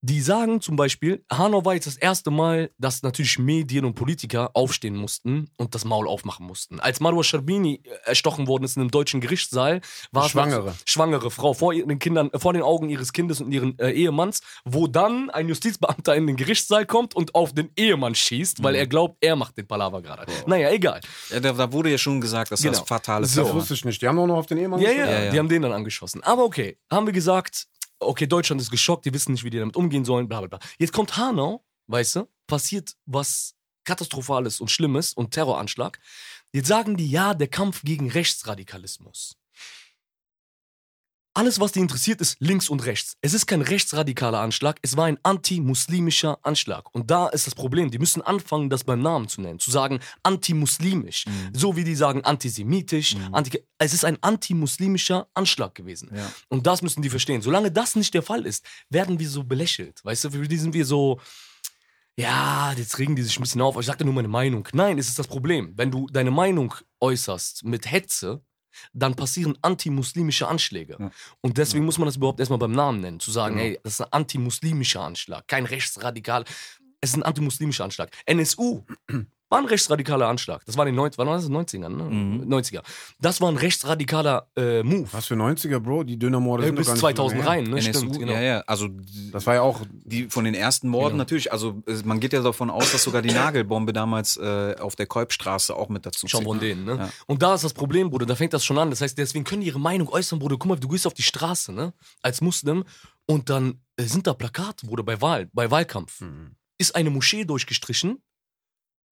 [SPEAKER 2] Die sagen zum Beispiel, Hanau war jetzt das erste Mal, dass natürlich Medien und Politiker aufstehen mussten und das Maul aufmachen mussten. Als Marwa Scherbini äh, erstochen worden ist in einem deutschen Gerichtssaal, war es
[SPEAKER 3] Schwangere.
[SPEAKER 2] noch- schwangere Frau vor ihren Kindern, vor den Augen ihres Kindes und ihren äh, Ehemanns, wo dann ein Justizbeamter in den Gerichtssaal kommt und auf den Ehemann schießt,
[SPEAKER 3] Mhm.
[SPEAKER 2] weil er glaubt, er macht den Palaver gerade. Naja, egal.
[SPEAKER 5] ja, da, da wurde ja schon gesagt, dass
[SPEAKER 2] Genau.
[SPEAKER 5] das fatale
[SPEAKER 2] So.
[SPEAKER 3] Das wusste ich nicht. Die haben auch noch auf den Ehemann
[SPEAKER 2] Ja, ja,
[SPEAKER 3] geschossen?
[SPEAKER 5] Ja, ja.
[SPEAKER 2] die haben den dann angeschossen. Aber okay, haben wir gesagt, okay, Deutschland ist geschockt, die wissen nicht, wie die damit umgehen sollen, bla bla bla. Jetzt kommt Hanau, weißt du, passiert was Katastrophales und Schlimmes und Terroranschlag. Jetzt sagen die, ja, der Kampf gegen Rechtsradikalismus. Alles, was die interessiert, ist links und rechts. Es ist kein rechtsradikaler Anschlag, es war ein antimuslimischer Anschlag. Und da ist das Problem. Die müssen anfangen, das beim Namen zu nennen. Zu sagen antimuslimisch.
[SPEAKER 5] Mhm.
[SPEAKER 2] So wie die sagen antisemitisch. Anti es ist ein antimuslimischer Anschlag gewesen.
[SPEAKER 5] Ja.
[SPEAKER 2] Und das müssen die verstehen. Solange das nicht der Fall ist, werden wir so belächelt. Weißt du, für die sind wir so. Ja, jetzt regen die sich ein bisschen auf. Ich sagte nur meine Meinung. Nein, es ist das Problem. Wenn du deine Meinung äußerst mit Hetze, dann passieren antimuslimische Anschläge.
[SPEAKER 5] Ja.
[SPEAKER 2] Und deswegen muss man das überhaupt erstmal beim Namen nennen. Zu sagen, hey, das ist ein antimuslimischer Anschlag, kein rechtsradikal. Es ist ein antimuslimischer Anschlag. NSU war ein rechtsradikaler Anschlag. Das war in den 90, wann war das? In den 90ern, ne?
[SPEAKER 5] Mhm.
[SPEAKER 2] 90er. Das war ein rechtsradikaler äh, Move.
[SPEAKER 3] Was für 90er, Bro? Die Dönermorde
[SPEAKER 2] Äh,
[SPEAKER 3] sind
[SPEAKER 2] bis
[SPEAKER 3] gar nicht so lange
[SPEAKER 2] 2000
[SPEAKER 3] her.
[SPEAKER 2] rein, ne?
[SPEAKER 5] NSU,
[SPEAKER 2] Stimmt, genau.
[SPEAKER 5] ja, ja, also
[SPEAKER 3] Das war ja auch
[SPEAKER 5] die von den ersten Morden
[SPEAKER 2] Genau.
[SPEAKER 5] natürlich, also man geht ja davon aus, dass sogar die Nagelbombe damals äh, auf der Kolbstraße auch mit dazu
[SPEAKER 2] Schon von denen, ne?
[SPEAKER 5] Ja.
[SPEAKER 2] Und da ist das Problem, Bruder, da fängt das schon an. Das heißt, deswegen können die ihre Meinung äußern, Bruder. Guck mal, du gehst auf die Straße, ne? Als Muslim und dann äh, sind da Plakate, Bruder, bei Wahl, bei Wahlkampf.
[SPEAKER 3] Mhm.
[SPEAKER 2] Ist eine Moschee durchgestrichen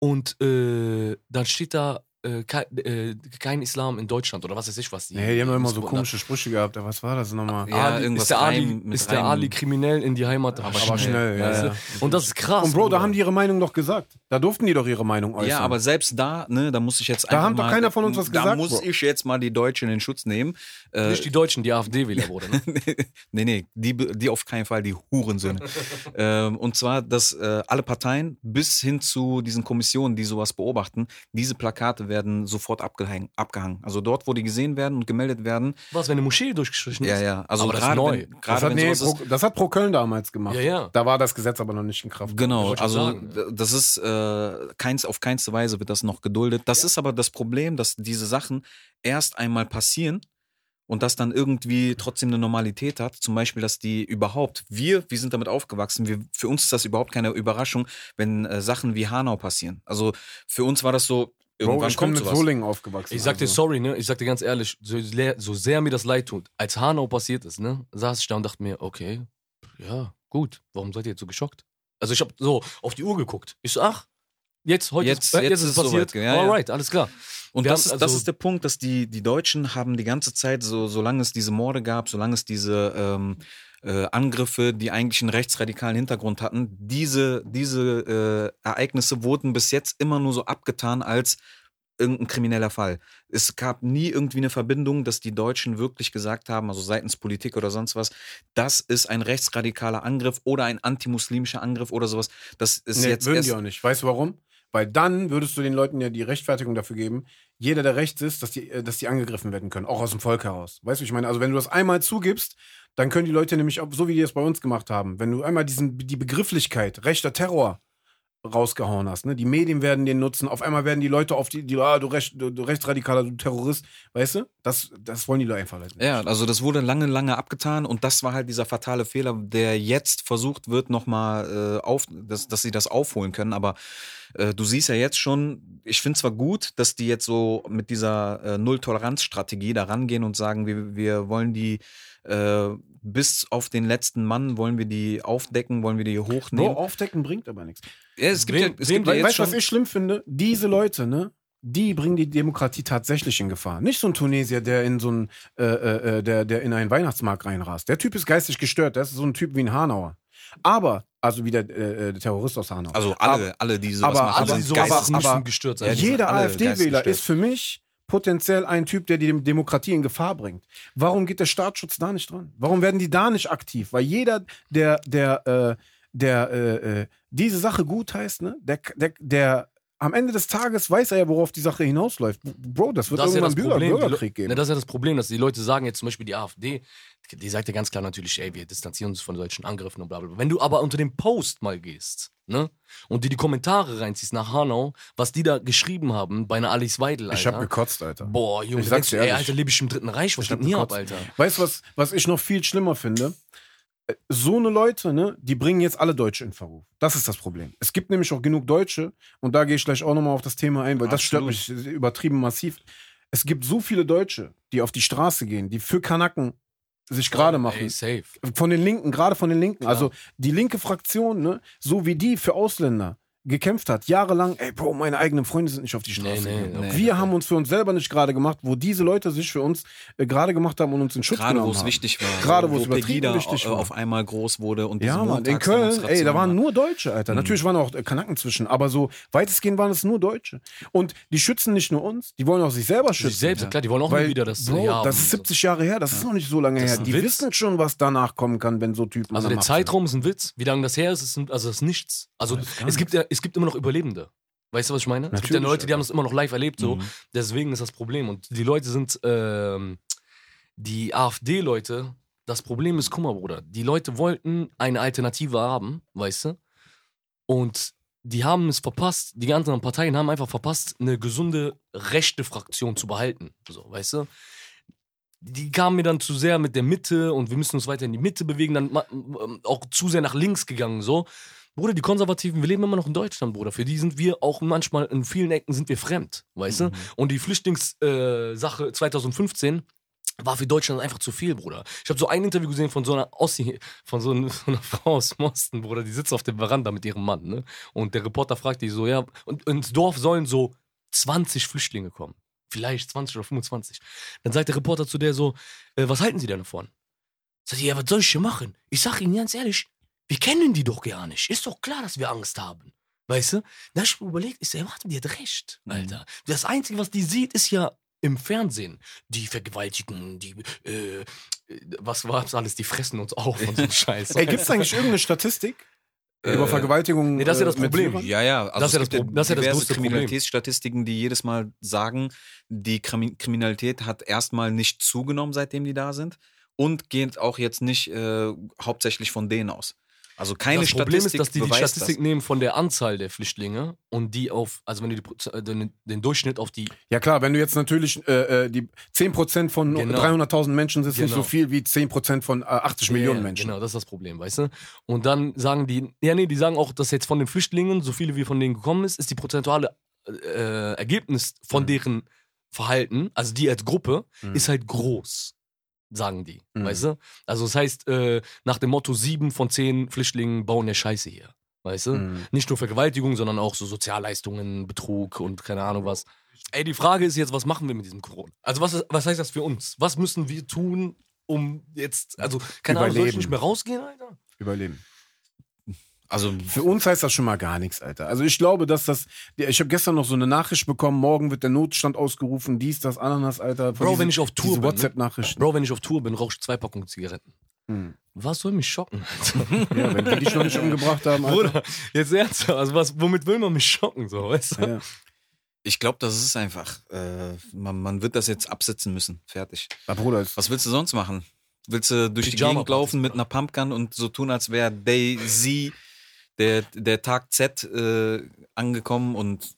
[SPEAKER 2] und äh, dann steht da äh, kein, äh, kein Islam in Deutschland oder was weiß ich was. Die,
[SPEAKER 3] Nee, die haben doch immer so
[SPEAKER 2] da-
[SPEAKER 3] komische Sprüche gehabt. Ja, Was war das nochmal?
[SPEAKER 5] Ja,
[SPEAKER 2] Ali,
[SPEAKER 5] irgendwas
[SPEAKER 2] ist der Ali, ist der Ali kriminell in die Heimat, aber,
[SPEAKER 3] Aber schnell, ja,
[SPEAKER 2] weißt du?
[SPEAKER 3] ja.
[SPEAKER 2] Und das ist krass.
[SPEAKER 3] Und Bro, da
[SPEAKER 2] Bruder.
[SPEAKER 3] haben die ihre Meinung doch gesagt. Da durften die doch ihre Meinung äußern.
[SPEAKER 5] Ja, aber selbst da, ne, da muss ich jetzt
[SPEAKER 3] Da
[SPEAKER 5] einfach
[SPEAKER 3] haben doch
[SPEAKER 5] mal,
[SPEAKER 3] keiner von uns was
[SPEAKER 5] Da
[SPEAKER 3] gesagt,
[SPEAKER 5] muss
[SPEAKER 3] Bro.
[SPEAKER 5] ich jetzt mal die Deutschen in den Schutz nehmen. Äh,
[SPEAKER 2] Nicht die Deutschen, die AfD-Wähler, Bruder. Ne? *laughs*
[SPEAKER 5] nee, nee, die, die auf keinen Fall, die Hurensöhne. *laughs* ähm, und zwar, dass äh, alle Parteien bis hin zu diesen Kommissionen, die sowas beobachten, diese Plakate werden sofort abgehangen, abgehangen. Also dort, wo die gesehen werden und gemeldet werden.
[SPEAKER 2] Was, wenn eine Moschee durchgestrichen ist?
[SPEAKER 5] Ja, ja. Also
[SPEAKER 2] Aber das ist
[SPEAKER 5] gerade
[SPEAKER 2] neu.
[SPEAKER 5] wenn,
[SPEAKER 3] Das
[SPEAKER 5] gerade
[SPEAKER 3] hat,
[SPEAKER 5] wenn
[SPEAKER 3] nee, Pro, das hat Pro Köln damals gemacht.
[SPEAKER 2] Ja, ja.
[SPEAKER 3] Da war das Gesetz aber noch nicht in Kraft.
[SPEAKER 5] Genau, also
[SPEAKER 2] sagen.
[SPEAKER 5] das ist äh, keins, auf keinste Weise wird das noch geduldet. Das ist aber das Problem, dass diese Sachen erst einmal passieren und das dann irgendwie trotzdem eine Normalität hat. Zum Beispiel, dass die überhaupt, wir, wir sind damit aufgewachsen, wir, für uns ist das überhaupt keine Überraschung, wenn äh, Sachen wie Hanau passieren. Also für uns war das so, irgendwann
[SPEAKER 3] Bro, ich bin
[SPEAKER 5] kommt
[SPEAKER 3] mit
[SPEAKER 5] sowas.
[SPEAKER 3] Solingen aufgewachsen.
[SPEAKER 2] Ich sag dir
[SPEAKER 3] also.
[SPEAKER 2] sorry, ne? Ich sag dir ganz ehrlich, so, so sehr mir das leid tut, als Hanau passiert ist, ne, saß ich da und dachte mir, okay, ja, gut, warum seid ihr jetzt so geschockt? Also ich hab so auf die Uhr geguckt. Ich so, ach, jetzt, heute
[SPEAKER 5] Jetzt-
[SPEAKER 2] ist, äh,
[SPEAKER 5] jetzt
[SPEAKER 2] jetzt ist es passiert.
[SPEAKER 5] soweit, ja, ja.
[SPEAKER 2] Alright, alles klar.
[SPEAKER 5] Und das,
[SPEAKER 2] haben
[SPEAKER 5] ist, das
[SPEAKER 2] also-
[SPEAKER 5] ist der Punkt, dass die, die Deutschen haben die ganze Zeit, so, solange es diese Morde gab, solange es diese ähm, äh, Angriffe, die eigentlich einen rechtsradikalen Hintergrund hatten, diese, diese äh, Ereignisse wurden bis jetzt immer nur so abgetan als irgendein krimineller Fall. Es gab nie irgendwie eine Verbindung, dass die Deutschen wirklich gesagt haben, also seitens Politik oder sonst was, das ist ein rechtsradikaler Angriff oder ein antimuslimischer Angriff oder sowas. Das ist
[SPEAKER 3] Nee,
[SPEAKER 5] jetzt
[SPEAKER 3] würden die auch nicht. Weißt du warum? Weil dann würdest du den Leuten ja die Rechtfertigung dafür geben, jeder, der rechts ist, dass die, äh, dass die angegriffen werden können, auch aus dem Volk heraus. Weißt du, ich meine, also wenn du das einmal zugibst, dann können die Leute nämlich, so wie die es bei uns gemacht haben, wenn du einmal diesen, die Begrifflichkeit rechter Terror rausgehauen hast, ne? Die Medien werden den nutzen, auf einmal werden die Leute auf die, die ah, du, recht, du, du rechtsradikaler, du Terrorist, weißt du? Das, das wollen die Leute einfach nicht.
[SPEAKER 5] Ja, also das wurde lange, lange abgetan und das war halt dieser fatale Fehler, der jetzt versucht wird, nochmal äh, auf, dass, dass sie das aufholen können. Aber äh, du siehst ja jetzt schon, ich finde zwar gut, dass die jetzt so mit dieser äh, Null-Toleranz-Strategie da rangehen und sagen, wir, wir wollen die äh, bis auf den letzten Mann, wollen wir die aufdecken, wollen wir die hochnehmen.
[SPEAKER 3] Bro, aufdecken bringt aber nichts.
[SPEAKER 5] ja, es gibt
[SPEAKER 2] Wen-
[SPEAKER 5] ja, es
[SPEAKER 2] wen-
[SPEAKER 5] gibt ja
[SPEAKER 3] We
[SPEAKER 5] jetzt
[SPEAKER 3] weißt du, was ich schlimm finde? Diese Leute, ne? Die bringen die Demokratie tatsächlich in Gefahr. Nicht so ein Tunesier, der in so einen, äh, äh, äh, der, der in einen Weihnachtsmarkt reinrast. Der Typ ist geistig gestört. Der ist so ein Typ wie ein Hanauer. Aber, also wie der, äh, der Terrorist aus Hanau.
[SPEAKER 5] also alle, alle, die sowas
[SPEAKER 3] aber-
[SPEAKER 5] machen,
[SPEAKER 2] Alle,
[SPEAKER 3] aber-
[SPEAKER 5] sind
[SPEAKER 2] sowas
[SPEAKER 3] aber- aber-
[SPEAKER 2] gestört
[SPEAKER 5] Ja,
[SPEAKER 2] sein.
[SPEAKER 3] Jeder
[SPEAKER 5] alle
[SPEAKER 3] AfD-Wähler ist für mich potenziell ein Typ, der die Demokratie in Gefahr bringt. Warum geht der Staatsschutz da nicht dran? Warum werden die da nicht aktiv? Weil jeder, der, der, äh, der äh, äh, diese Sache gut heißt, ne, der, der, der am Ende des Tages weiß er ja, worauf die Sache hinausläuft. Bro, das wird
[SPEAKER 2] Das ja
[SPEAKER 3] irgendwann Bürger,
[SPEAKER 2] Problem.
[SPEAKER 3] Bürgerkrieg geben.
[SPEAKER 2] Ne, das ist ja das Problem, dass die Leute sagen jetzt zum Beispiel die AfD, die sagt ja ganz klar natürlich, ey, wir distanzieren uns von solchen Angriffen und bla bla bla. Wenn du aber unter dem Post mal gehst, ne, und dir die Kommentare reinziehst nach Hanau, was die da geschrieben haben bei einer Alice Weidel, Alter.
[SPEAKER 3] ich hab gekotzt, Alter.
[SPEAKER 2] Boah, Junge,
[SPEAKER 3] Ich
[SPEAKER 2] du
[SPEAKER 3] sag's dir
[SPEAKER 2] ey. Alter, lebe ich im Dritten Reich, was
[SPEAKER 3] Ich hab
[SPEAKER 2] geht denn hier ab. Alter?
[SPEAKER 3] Weißt du, was, was ich noch viel schlimmer finde? So eine Leute, ne, die bringen jetzt alle Deutsche in Verruf. Das ist das Problem. Es gibt nämlich auch genug Deutsche, und da gehe ich gleich auch nochmal auf das Thema ein, weil das stört mich übertrieben massiv. Es gibt so viele Deutsche, die auf die Straße gehen, die für Kanaken sich gerade machen.
[SPEAKER 2] Ey, safe.
[SPEAKER 3] Von den Linken, gerade von den Linken.
[SPEAKER 2] Klar.
[SPEAKER 3] Also die linke Fraktion, ne, so wie die für Ausländer gekämpft hat, jahrelang, ey, Bro, meine eigenen Freunde sind nicht auf die Straße
[SPEAKER 2] Nee, nee, nee.
[SPEAKER 3] Wir haben uns für uns selber nicht gerade gemacht, wo diese Leute sich für uns äh, gerade gemacht haben und uns in Schutz
[SPEAKER 5] Gerade
[SPEAKER 3] genommen
[SPEAKER 5] wo es
[SPEAKER 3] haben.
[SPEAKER 5] wichtig war.
[SPEAKER 3] Gerade wo es
[SPEAKER 5] Pegida
[SPEAKER 3] übertrieben wichtig
[SPEAKER 5] au-
[SPEAKER 3] war.
[SPEAKER 5] auf einmal groß wurde und
[SPEAKER 3] Ja, Mann, in Köln, ey, da waren nur Deutsche, Alter.
[SPEAKER 5] Mhm.
[SPEAKER 3] Natürlich waren auch äh, Kanaken zwischen, aber so weitestgehend waren es nur Deutsche. Und die schützen nicht nur uns, die wollen auch sich selber schützen.
[SPEAKER 2] Sich selbst, klar, die wollen auch
[SPEAKER 3] Weil,
[SPEAKER 2] wieder das
[SPEAKER 3] Bro,
[SPEAKER 2] haben
[SPEAKER 3] das ist
[SPEAKER 2] und so.
[SPEAKER 3] 70 Jahre her, das ist noch nicht so lange her. Die
[SPEAKER 2] Witz.
[SPEAKER 3] wissen schon, was danach kommen kann, wenn so Typen
[SPEAKER 2] Also der. Zeitraum ist ein Witz. Wie lange das her ist, ist, ein, also das ist nichts. Also es gibt, ja, es gibt immer noch Überlebende. Weißt du, was ich meine? es gibt ja
[SPEAKER 3] Natürlich,
[SPEAKER 2] Leute, die haben das immer noch live erlebt, so.
[SPEAKER 5] Mhm.
[SPEAKER 2] Deswegen ist das Problem. Und die Leute sind, ähm, die AfD-Leute, das Problem ist, guck mal, Bruder, die Leute wollten eine Alternative haben, weißt du? Und die haben es verpasst, die ganzen Parteien haben einfach verpasst, eine gesunde rechte Fraktion zu behalten. So, weißt du? Die kamen mir dann zu sehr mit der Mitte und wir müssen uns weiter in die Mitte bewegen, dann ähm, auch zu sehr nach links gegangen, so. Bruder, die Konservativen, wir leben immer noch in Deutschland, Bruder. Für die sind wir auch manchmal in vielen Ecken sind wir fremd, weißt du? Und die Flüchtlingssache äh, Sache 2015 war für Deutschland einfach zu viel, Bruder. Ich habe so ein Interview gesehen von so einer Ossi, von so *laughs* einer Frau aus Mosten, Bruder, die sitzt auf der Veranda mit ihrem Mann, ne? Und der Reporter fragt die so, ja, und ins Dorf sollen so 20 Flüchtlinge kommen. Vielleicht 20 oder 25. Dann sagt der Reporter zu der so, äh, was halten Sie denn davon? Sagt die, ja, was soll ich hier machen? Ich sag Ihnen ganz ehrlich, wir kennen die doch gar nicht. Ist doch klar, dass wir Angst haben. Weißt du? Da ich mir überlegt, ich sag, warte, die hat recht, Alter. Das Einzige, was die sieht, ist ja im Fernsehen. Die vergewaltigen, die, äh, was war's alles, die fressen uns auf und so ein *laughs* Scheiß.
[SPEAKER 3] Ey, gibt's eigentlich irgendeine Statistik? Über Vergewaltigung.
[SPEAKER 2] nee, das ist ja das
[SPEAKER 3] äh, mit
[SPEAKER 2] Problem.
[SPEAKER 5] Ja, ja, also
[SPEAKER 2] Das ist ja das Pro- das ist ja das größte Problem.
[SPEAKER 5] Kriminalitätsstatistiken, die jedes Mal sagen, die Krimi Kriminalität hat erstmal nicht zugenommen, seitdem die da sind und geht auch jetzt nicht äh, hauptsächlich von denen aus. Also keine
[SPEAKER 2] das Problem
[SPEAKER 5] Statistik
[SPEAKER 2] ist, dass die die Statistik
[SPEAKER 5] das.
[SPEAKER 2] nehmen von der Anzahl der Flüchtlinge und die auf, also wenn du die, äh, den, den Durchschnitt auf die,
[SPEAKER 3] Ja klar, wenn du jetzt natürlich äh, äh, die 10% von
[SPEAKER 2] Genau.
[SPEAKER 3] 300.000 Menschen sind, ist nicht
[SPEAKER 2] Genau.
[SPEAKER 3] so viel wie 10% von äh, 80 Millionen
[SPEAKER 2] Ja,
[SPEAKER 3] Menschen.
[SPEAKER 2] Genau, das ist das Problem, weißt du? Und dann sagen die, ja nee, die sagen auch, dass jetzt von den Flüchtlingen, so viele wie von denen gekommen ist, ist die prozentuale äh, Ergebnis von
[SPEAKER 3] Mhm.
[SPEAKER 2] deren Verhalten, also die als Gruppe,
[SPEAKER 3] Mhm.
[SPEAKER 2] ist halt groß, sagen die,
[SPEAKER 3] Mhm.
[SPEAKER 2] weißt du? Also das heißt, äh, nach dem Motto, sieben von zehn Flüchtlingen bauen ja Scheiße hier, weißt du?
[SPEAKER 3] Mhm.
[SPEAKER 2] Nicht nur Vergewaltigung, sondern auch so Sozialleistungen, Betrug und keine Ahnung was. Ey, die Frage ist jetzt, was machen wir mit diesem Corona? Also was, was heißt das für uns? Was müssen wir tun, um jetzt, also keine Ahnung, soll ich
[SPEAKER 3] Überleben.
[SPEAKER 2] nicht mehr rausgehen, Alter?
[SPEAKER 3] Überleben.
[SPEAKER 5] Also
[SPEAKER 3] Für uns heißt das schon mal gar nichts, Alter. Also ich glaube, dass das. Ich habe gestern noch so eine Nachricht bekommen, morgen wird der Notstand ausgerufen, dies, das, Ananas, Alter.
[SPEAKER 2] Bro,
[SPEAKER 3] diesen-
[SPEAKER 2] wenn ich auf Tour bin, ne?
[SPEAKER 3] WhatsApp-Nachrichten.
[SPEAKER 2] Bro, wenn ich auf Tour bin, rauche ich zwei Packungen Zigaretten.
[SPEAKER 3] Hm.
[SPEAKER 2] Was soll mich schocken, Alter? *laughs*
[SPEAKER 3] Ja, wenn die dich noch nicht umgebracht haben, Alter.
[SPEAKER 2] Bruder, jetzt ernsthaft, also was, womit will man mich schocken, so, weißt du?
[SPEAKER 3] Ja.
[SPEAKER 5] ich glaube, das ist einfach, äh, man, man wird das jetzt absetzen müssen. Fertig.
[SPEAKER 3] Na, Bruder,
[SPEAKER 5] Was willst du sonst machen? Willst du durch die
[SPEAKER 2] Pyjama-Partys,
[SPEAKER 5] Gegend laufen mit einer Pumpgun und so tun, als wäre Day-Z der, der Tag Z äh, angekommen und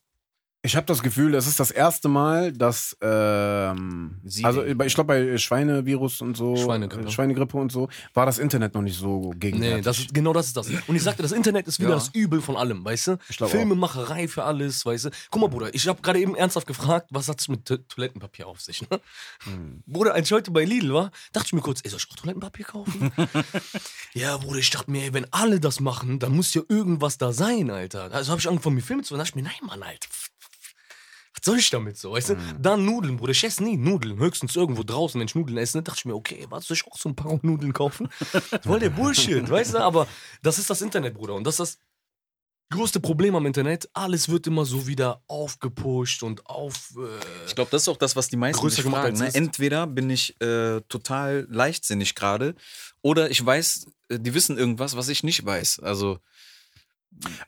[SPEAKER 3] ich habe das Gefühl, das ist das erste Mal, dass. Ähm,
[SPEAKER 5] Sie-
[SPEAKER 3] also ich glaube, bei Schweinevirus und so.
[SPEAKER 2] Schweinegrippe.
[SPEAKER 3] Schweinegrippe und so, war das Internet noch nicht so
[SPEAKER 2] Nee,
[SPEAKER 3] gegenwärtig.
[SPEAKER 2] das ist, genau das ist das. Und ich sagte, das Internet ist wieder
[SPEAKER 5] Ja.
[SPEAKER 2] das Übel von allem, weißt du? Filmemacherei für alles, weißt du? Guck mal, Bruder, ich habe gerade eben ernsthaft gefragt, was hat's mit To- Toilettenpapier auf sich, ne?
[SPEAKER 3] Hm.
[SPEAKER 2] Bruder, als ich heute bei Lidl war, dachte ich mir kurz, ey, soll ich auch Toilettenpapier kaufen? *laughs* ja, Bruder, ich dachte mir, ey, wenn alle das machen, dann muss ja irgendwas da sein, Alter. Also habe ich angefangen, mir Filme zu machen. dachte ich mir, nein, Mann, Alter. Was soll ich damit so, weißt du? Dann Nudeln, Bruder. Ich esse nie Nudeln. Höchstens irgendwo draußen, wenn ich Nudeln esse, dachte ich mir, okay, was soll ich auch so ein paar *laughs* Nudeln kaufen? Voll der Bullshit, weißt du? Aber das ist das Internet, Bruder. Und das ist das größte Problem am Internet. Alles wird immer so wieder aufgepusht und auf. Äh,
[SPEAKER 5] Ich glaube, das ist auch das, was die meisten sich fragen. Ne? Entweder bin ich äh, total leichtsinnig gerade oder ich weiß, äh, die wissen irgendwas, was ich nicht weiß. Also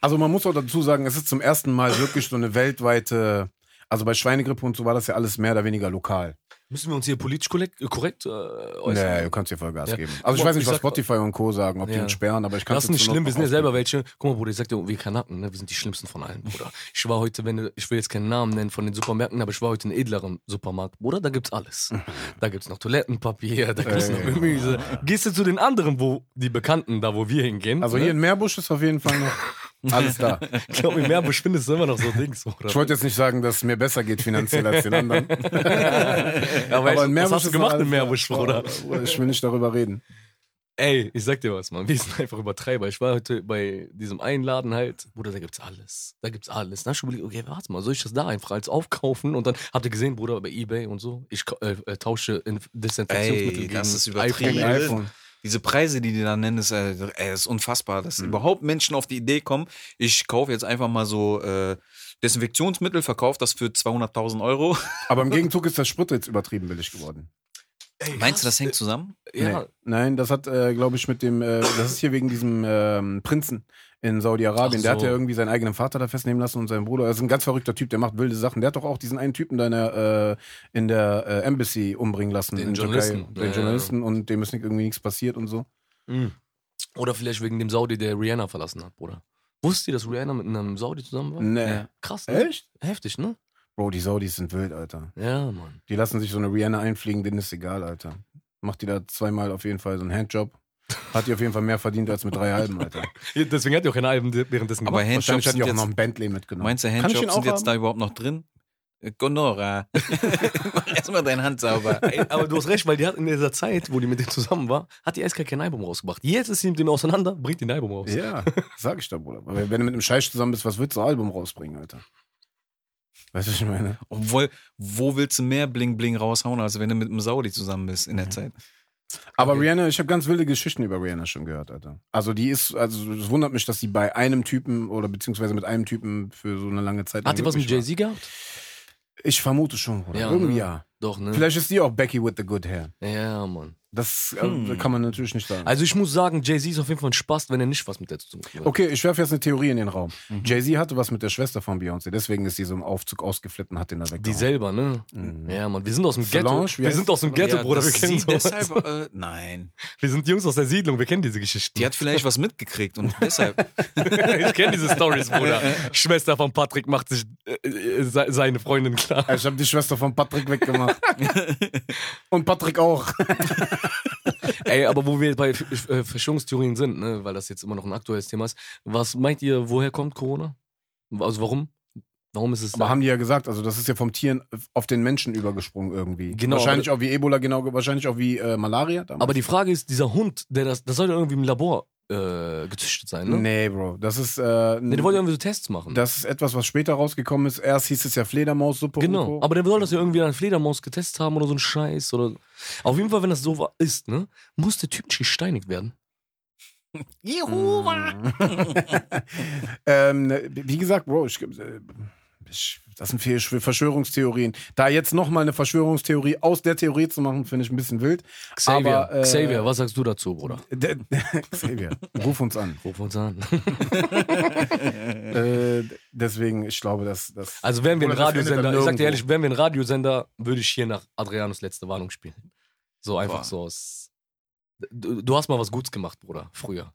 [SPEAKER 3] Also man muss auch dazu sagen, es ist zum ersten Mal wirklich so eine weltweite. Also bei Schweinegrippe und so war das ja alles mehr oder weniger lokal.
[SPEAKER 2] müssen wir uns hier politisch korrekt, äh, korrekt äh, äußern?
[SPEAKER 3] Nee, du kannst dir voll Gas
[SPEAKER 2] Ja.
[SPEAKER 3] geben. Also ich weiß nicht,
[SPEAKER 2] ich
[SPEAKER 3] was Spotify und Co. sagen, ob die
[SPEAKER 2] Ja.
[SPEAKER 3] uns sperren, aber ich kann
[SPEAKER 2] Das ist nicht schlimm, wir sind ja selber welche. Guck mal, Bruder, ich sag dir, wir Kanaken, ne? wir sind die schlimmsten von allen, Bruder. Ich war heute, wenn ich will jetzt keinen Namen nennen von den Supermärkten, aber ich war heute in einem edleren Supermarkt. Bruder, da gibt's alles. *laughs* Da gibt's noch Toilettenpapier, da gibt's noch
[SPEAKER 3] Ey.
[SPEAKER 2] Gemüse. Gehst du zu den anderen, wo die Bekannten, da wo wir hingehen?
[SPEAKER 3] Also hier in Meerbusch ist auf jeden Fall noch *laughs* alles da. *laughs*
[SPEAKER 2] ich glaube, in Meerbusch findest du immer noch so Dings, Bruder.
[SPEAKER 3] Ich wollte jetzt nicht sagen, dass es mir besser geht finanziell als den anderen. *laughs*
[SPEAKER 2] aber,
[SPEAKER 3] Aber in Meerbusch
[SPEAKER 2] was hast du gemacht in Meerbusch. Bruder?
[SPEAKER 3] Ich will nicht darüber reden.
[SPEAKER 2] Ey, ich sag dir was, Mann. Wir sind einfach Übertreiber. Ich war heute bei diesem einen Laden halt, Bruder, da gibt's alles. Da gibt's alles. Dann hab ich überlegt, okay, warte mal, soll ich das da einfach als aufkaufen? Und dann habt ihr gesehen, Bruder, bei Ebay und so, ich äh, äh, tausche in Desinfektionsmittel
[SPEAKER 5] Ey,
[SPEAKER 2] gegen
[SPEAKER 5] das ist übertrieben.
[SPEAKER 2] iPhone.
[SPEAKER 3] iPhone.
[SPEAKER 5] Diese Preise, die die da nennen, ist, äh, ey, ist unfassbar, dass überhaupt Menschen auf die Idee kommen, ich kaufe jetzt einfach mal so äh, Desinfektionsmittel, verkaufe das für 200.000 Euro.
[SPEAKER 3] Aber im *laughs* Gegenzug ist das Sprit jetzt übertrieben billig geworden.
[SPEAKER 2] Ey,
[SPEAKER 5] Meinst du, das hängt zusammen?
[SPEAKER 2] äh, Ja,
[SPEAKER 3] Nee. Nein, das hat, äh, glaube ich, mit dem, äh, das ist hier wegen diesem ähm, Prinzen in Saudi-Arabien.
[SPEAKER 2] Ach
[SPEAKER 3] Der hat
[SPEAKER 2] so.
[SPEAKER 3] ja irgendwie seinen eigenen Vater da festnehmen lassen und seinen Bruder. Das ist ein ganz verrückter Typ, der macht wilde Sachen. Der hat doch auch diesen einen Typen da in der, äh, in der äh, Embassy umbringen lassen.
[SPEAKER 2] Den
[SPEAKER 3] in
[SPEAKER 2] Journalisten.
[SPEAKER 3] Türkei. Den
[SPEAKER 2] Ja,
[SPEAKER 3] Journalisten und dem ist nicht, irgendwie nichts passiert und so.
[SPEAKER 2] Mhm. Oder vielleicht wegen dem Saudi, der Rihanna verlassen hat, Bruder. Wusstet ihr, dass Rihanna mit einem Saudi zusammen war?
[SPEAKER 3] Nee.
[SPEAKER 5] Ja.
[SPEAKER 2] Krass, ne?
[SPEAKER 3] Echt?
[SPEAKER 2] Heftig, ne?
[SPEAKER 3] Bro, die Saudis sind wild, Alter.
[SPEAKER 2] Ja, Mann.
[SPEAKER 3] Die lassen sich so eine Rihanna einfliegen, denen ist egal, Alter. Macht die da zweimal auf jeden Fall so einen Handjob. Hat die auf jeden Fall mehr verdient als mit drei *laughs* halben, Alter.
[SPEAKER 2] Deswegen hat er auch keine Alben währenddessen
[SPEAKER 5] Aber
[SPEAKER 2] gemacht.
[SPEAKER 5] Handjobs
[SPEAKER 3] Wahrscheinlich hat
[SPEAKER 5] sind
[SPEAKER 3] die auch
[SPEAKER 5] jetzt,
[SPEAKER 3] noch einen Bentley mitgenommen.
[SPEAKER 5] meinst du, Handjobs sind jetzt
[SPEAKER 3] haben?
[SPEAKER 5] da überhaupt noch drin? Äh, Gonora. *laughs* Mach erstmal deine Hand sauber.
[SPEAKER 2] Ey, aber du hast recht, weil die hat in dieser Zeit, wo die mit dem zusammen war, hat die eiskalt kein Album rausgebracht. Jetzt ist sie mit dem auseinander, bringt die ein Album raus.
[SPEAKER 3] Ja, sag ich da, Bruder. Aber wenn du mit einem Scheiß zusammen bist, was willst du ein Album rausbringen, Alter? Weißt du, was ich meine?
[SPEAKER 5] Obwohl, wo willst du mehr Bling Bling raushauen, als wenn du mit einem Saudi zusammen bist in der Zeit?
[SPEAKER 3] Aber
[SPEAKER 2] Okay.
[SPEAKER 3] Rihanna, ich habe ganz wilde Geschichten über Rihanna schon gehört, Alter. Also die ist, also es wundert mich, dass sie bei einem Typen oder beziehungsweise mit einem Typen für so eine lange Zeit.
[SPEAKER 2] Hat die was mit Jay-Z gehabt?
[SPEAKER 3] Ich vermute schon, Bruder.
[SPEAKER 2] Ja,
[SPEAKER 3] Irgendwie
[SPEAKER 2] ne?
[SPEAKER 3] ja.
[SPEAKER 2] Doch, ne?
[SPEAKER 3] Vielleicht ist die auch Becky with the good hair.
[SPEAKER 2] Ja, Mann.
[SPEAKER 3] Das äh,
[SPEAKER 5] Hm.
[SPEAKER 3] kann man natürlich nicht sagen.
[SPEAKER 2] Also ich muss sagen, Jay-Z ist auf jeden Fall ein Spaß, wenn er nicht was mit der zu tun hat.
[SPEAKER 3] Okay, ich werfe jetzt eine Theorie in den Raum.
[SPEAKER 2] Mhm.
[SPEAKER 3] Jay-Z hatte was mit der Schwester von Beyoncé, deswegen ist sie so im Aufzug ausgeflippt und hat den da
[SPEAKER 2] Die
[SPEAKER 3] weggehauen.
[SPEAKER 2] selber, ne?
[SPEAKER 3] Mhm.
[SPEAKER 2] Ja, Mann, wir sind aus dem
[SPEAKER 3] Solange,
[SPEAKER 2] Ghetto. Wir sind aus dem Ghetto,
[SPEAKER 5] Ja,
[SPEAKER 2] Bruder, wir kennen
[SPEAKER 5] sie
[SPEAKER 2] sowas.
[SPEAKER 5] deshalb, *laughs* äh, nein.
[SPEAKER 2] Wir sind Jungs aus der Siedlung, wir kennen diese Geschichten.
[SPEAKER 5] Die hat vielleicht was mitgekriegt und *laughs* deshalb.
[SPEAKER 2] ich kenne diese Stories, Bruder. *laughs* Schwester von Patrick macht sich äh, äh, se- seine Freundin klar.
[SPEAKER 3] Ich habe die Schwester von Patrick weggemacht. und Patrick auch. *laughs*
[SPEAKER 2] Ey, aber wo wir bei äh, Verschwörungstheorien sind, ne, weil das jetzt immer noch ein aktuelles Thema ist, was meint ihr, woher kommt Corona? Also warum? Warum ist es
[SPEAKER 3] Aber
[SPEAKER 2] da?
[SPEAKER 3] haben die ja gesagt, also das ist ja vom Tieren auf den Menschen übergesprungen irgendwie.
[SPEAKER 2] Genau,
[SPEAKER 3] Wahrscheinlich auch wie Ebola, genau, wahrscheinlich auch wie äh, Malaria. damals.
[SPEAKER 2] Aber die Frage ist, dieser Hund, der das, das soll ja irgendwie im Labor äh, gezüchtet sein, ne?
[SPEAKER 3] Nee, Bro. Das ist, äh,
[SPEAKER 2] Nee, der wollte irgendwie so Tests machen.
[SPEAKER 3] das ist etwas, was später rausgekommen ist. Erst hieß es ja Fledermaussuppe.
[SPEAKER 2] Genau, aber der soll das ja irgendwie an Fledermaus getestet haben oder so ein Scheiß oder. Auf jeden Fall, wenn das so ist, ne, muss der Typ nicht gesteinigt werden. *laughs*
[SPEAKER 5] Jehova! *laughs*
[SPEAKER 3] ähm, wie gesagt, Bro, ich, äh, ich, das sind viele Schw- Verschwörungstheorien. Da jetzt nochmal eine Verschwörungstheorie aus der Theorie zu machen, finde ich ein bisschen wild.
[SPEAKER 2] Xavier,
[SPEAKER 3] Aber, äh,
[SPEAKER 2] Xavier, was sagst du dazu, Bruder? *laughs*
[SPEAKER 3] Der- *laughs* Xavier, ruf uns an.
[SPEAKER 2] Ruf uns an. *laughs*
[SPEAKER 3] Äh, deswegen, ich glaube, dass das.
[SPEAKER 2] Also wären wir ein Radiosender, ich sag dir ehrlich, wären wir ein Radiosender, würde ich hier nach Adrianus letzte Warnung spielen. So einfach
[SPEAKER 5] Boah.
[SPEAKER 2] so aus. Du, du hast mal was Gutes gemacht, Bruder, früher.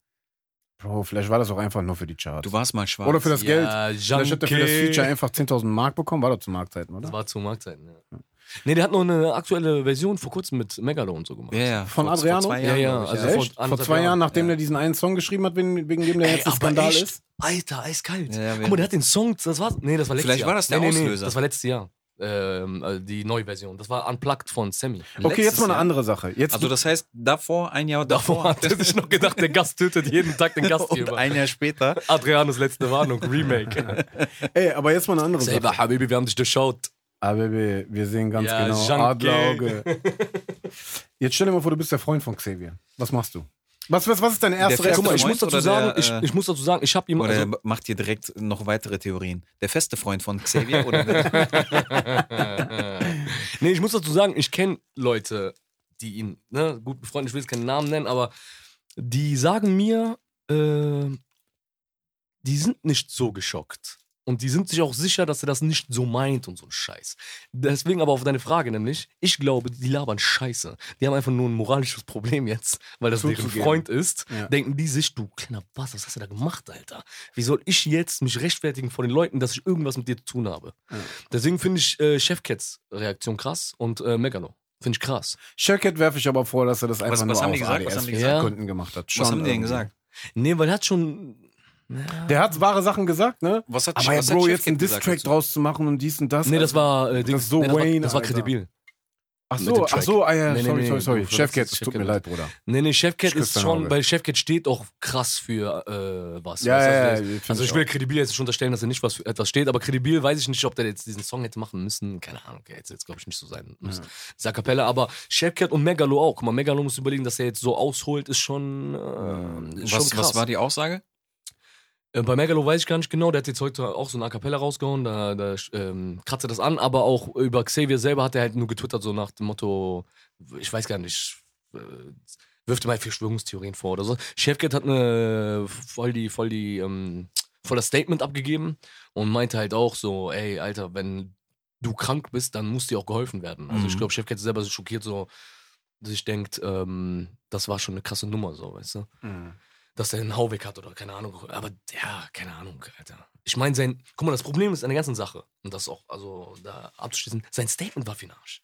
[SPEAKER 3] Bro, vielleicht war das auch einfach nur für die Charts.
[SPEAKER 5] Du warst mal schwarz.
[SPEAKER 3] Oder für das Geld.
[SPEAKER 2] Ja,
[SPEAKER 3] Vielleicht hat er für das. Feature einfach 10.000 Mark bekommen. War doch zu Marktzeiten, oder?
[SPEAKER 2] Das war zu Marktzeiten, ja. Nee, der hat noch eine aktuelle Version vor kurzem mit Megalo und so gemacht.
[SPEAKER 5] Ja, ja.
[SPEAKER 3] Von
[SPEAKER 5] vor-
[SPEAKER 3] Adriano?
[SPEAKER 5] Vor zwei
[SPEAKER 2] Ja,
[SPEAKER 5] Jahren,
[SPEAKER 2] ja,
[SPEAKER 5] ich,
[SPEAKER 2] also
[SPEAKER 5] ja.
[SPEAKER 2] vor-
[SPEAKER 3] Echt? Vor zwei Jahren,
[SPEAKER 2] Jahren,
[SPEAKER 3] nachdem
[SPEAKER 5] ja.
[SPEAKER 3] er diesen einen Song geschrieben hat, wegen, wegen dem der
[SPEAKER 2] Ey,
[SPEAKER 3] jetzt ein Skandal
[SPEAKER 2] echt?
[SPEAKER 3] ist.
[SPEAKER 2] Alter, eiskalt.
[SPEAKER 5] Ja, ja,
[SPEAKER 2] Guck mal, der hat den Song, das war, nee, das war letztes
[SPEAKER 5] Vielleicht
[SPEAKER 2] Jahr.
[SPEAKER 5] war das der
[SPEAKER 2] nee, nee,
[SPEAKER 5] Auslöser.
[SPEAKER 2] Nee, das war letztes Jahr. Ähm, also die Neuversion. Das war Unplugged von Sammy.
[SPEAKER 3] Okay, jetzt mal eine
[SPEAKER 5] Jahr.
[SPEAKER 3] andere Sache. Jetzt,
[SPEAKER 5] Also das heißt, davor, ein Jahr
[SPEAKER 2] Davor
[SPEAKER 5] davor,
[SPEAKER 2] hat er sich noch gedacht, der Gast tötet jeden Tag den
[SPEAKER 5] und
[SPEAKER 2] Gastgeber.
[SPEAKER 5] ein Jahr später.
[SPEAKER 2] Adrianus letzte Warnung, Remake. *laughs*
[SPEAKER 3] ey, aber jetzt mal eine andere
[SPEAKER 2] Selber,
[SPEAKER 3] Sache.
[SPEAKER 2] Habibi, wir haben dich durchschaut.
[SPEAKER 3] Aber wir, wir sehen ganz
[SPEAKER 2] Ja,
[SPEAKER 3] genau. Adlerauge. Jetzt stell dir mal vor, du bist der Freund von Xavier. Was machst du? Was, was, was ist deine erste
[SPEAKER 5] Der
[SPEAKER 2] Guck mal, ich
[SPEAKER 5] Freund
[SPEAKER 2] muss dazu sagen,
[SPEAKER 5] der,
[SPEAKER 2] ich,
[SPEAKER 5] äh,
[SPEAKER 2] ich muss dazu sagen, ich habe ihm
[SPEAKER 5] Oder
[SPEAKER 2] also,
[SPEAKER 5] er macht hier direkt noch weitere Theorien. Der feste Freund von Xavier *laughs* oder der, *laughs*
[SPEAKER 2] nee, ich muss dazu sagen, ich kenne Leute, die ihn, ne, gut befreundet, ich will jetzt keinen Namen nennen, aber die sagen mir, äh, die sind nicht so geschockt. Und die sind sich auch sicher, dass er das nicht so meint und so ein Scheiß. Deswegen aber auf deine Frage nämlich, ich glaube, die labern Scheiße. Die haben einfach nur ein moralisches Problem jetzt, weil das deren. Freund ist.
[SPEAKER 3] Ja.
[SPEAKER 2] Denken die sich, du kleiner Bass, was hast du da gemacht, Alter? Wie soll ich jetzt mich rechtfertigen vor den Leuten, dass ich irgendwas mit dir zu tun habe?
[SPEAKER 3] Ja.
[SPEAKER 2] Deswegen finde ich äh, Chefcats Reaktion krass und äh, Megalo. Finde ich krass.
[SPEAKER 3] Shellcat werfe ich aber vor, dass er das einfach
[SPEAKER 5] was
[SPEAKER 3] nur
[SPEAKER 5] haben die
[SPEAKER 3] aus
[SPEAKER 5] gesagt? Was haben die
[SPEAKER 2] gesagt?
[SPEAKER 3] Gründen gemacht hat.
[SPEAKER 5] was
[SPEAKER 3] Schon
[SPEAKER 5] haben die denn
[SPEAKER 3] irgendwie.
[SPEAKER 5] gesagt?
[SPEAKER 2] Nee, weil er hat schon.
[SPEAKER 3] Der hat wahre Sachen gesagt, ne?
[SPEAKER 5] Was hat,
[SPEAKER 3] Aber ja,
[SPEAKER 5] was hat
[SPEAKER 3] Bro, jetzt einen
[SPEAKER 5] dazu?
[SPEAKER 3] draus zu machen und dies und das.
[SPEAKER 2] Nee, das war. Äh,
[SPEAKER 3] das
[SPEAKER 2] Dings-
[SPEAKER 3] so
[SPEAKER 2] nee, das war,
[SPEAKER 3] Wayne,
[SPEAKER 2] Das war kredibil.
[SPEAKER 3] Ach so, ach so, ah, ja,
[SPEAKER 2] Nee,
[SPEAKER 3] sorry,
[SPEAKER 2] nee,
[SPEAKER 3] sorry, sorry.
[SPEAKER 2] du
[SPEAKER 3] Chefcat, tut mir leid, Bruder.
[SPEAKER 2] Nee, nee, Chefcat ist schon,
[SPEAKER 3] Auge.
[SPEAKER 2] weil Chefcat steht auch krass für äh, was.
[SPEAKER 3] Ja, ja,
[SPEAKER 2] also,
[SPEAKER 3] ja,
[SPEAKER 2] also
[SPEAKER 3] ich
[SPEAKER 2] will kredibil jetzt nicht unterstellen, dass er nicht was für etwas steht, aber kredibil weiß ich nicht, ob der jetzt diesen Song hätte machen müssen. Keine Ahnung, okay, jetzt, jetzt glaube ich nicht so sein muss. Dieser Kapelle, aber Chefcat und Megalo auch. Guck mal, Megalo muss überlegen, dass er jetzt so ausholt, ist schon, äh, ist schon
[SPEAKER 5] Was,
[SPEAKER 2] krass.
[SPEAKER 5] was war die Aussage?
[SPEAKER 2] Äh, Bei Megalo weiß ich gar nicht genau, der hat jetzt heute auch so eine A Cappella rausgehauen, da, da ähm, kratzt er das an, aber auch über Xavier selber hat er halt nur getwittert, so nach dem Motto, ich weiß gar nicht, äh, wirft ihm halt Verschwörungstheorien vor oder so. Chefcat hat eine voll die, voll die, ähm, voll das Statement abgegeben und meinte halt auch so, ey, Alter, wenn du krank bist, dann muss dir auch geholfen werden. Also ich
[SPEAKER 5] Mhm.
[SPEAKER 2] glaube, Chefcat ist selber so schockiert, so, dass ich denkt, ähm, das war schon eine krasse Nummer, so, weißt du
[SPEAKER 3] Mhm.
[SPEAKER 2] Dass er einen Hau weg hat oder keine Ahnung. Aber ja, keine Ahnung, Alter. Ich meine, sein, guck mal, das Problem ist an der ganzen Sache, und das auch, also da abzuschließen, sein Statement war für den Arsch.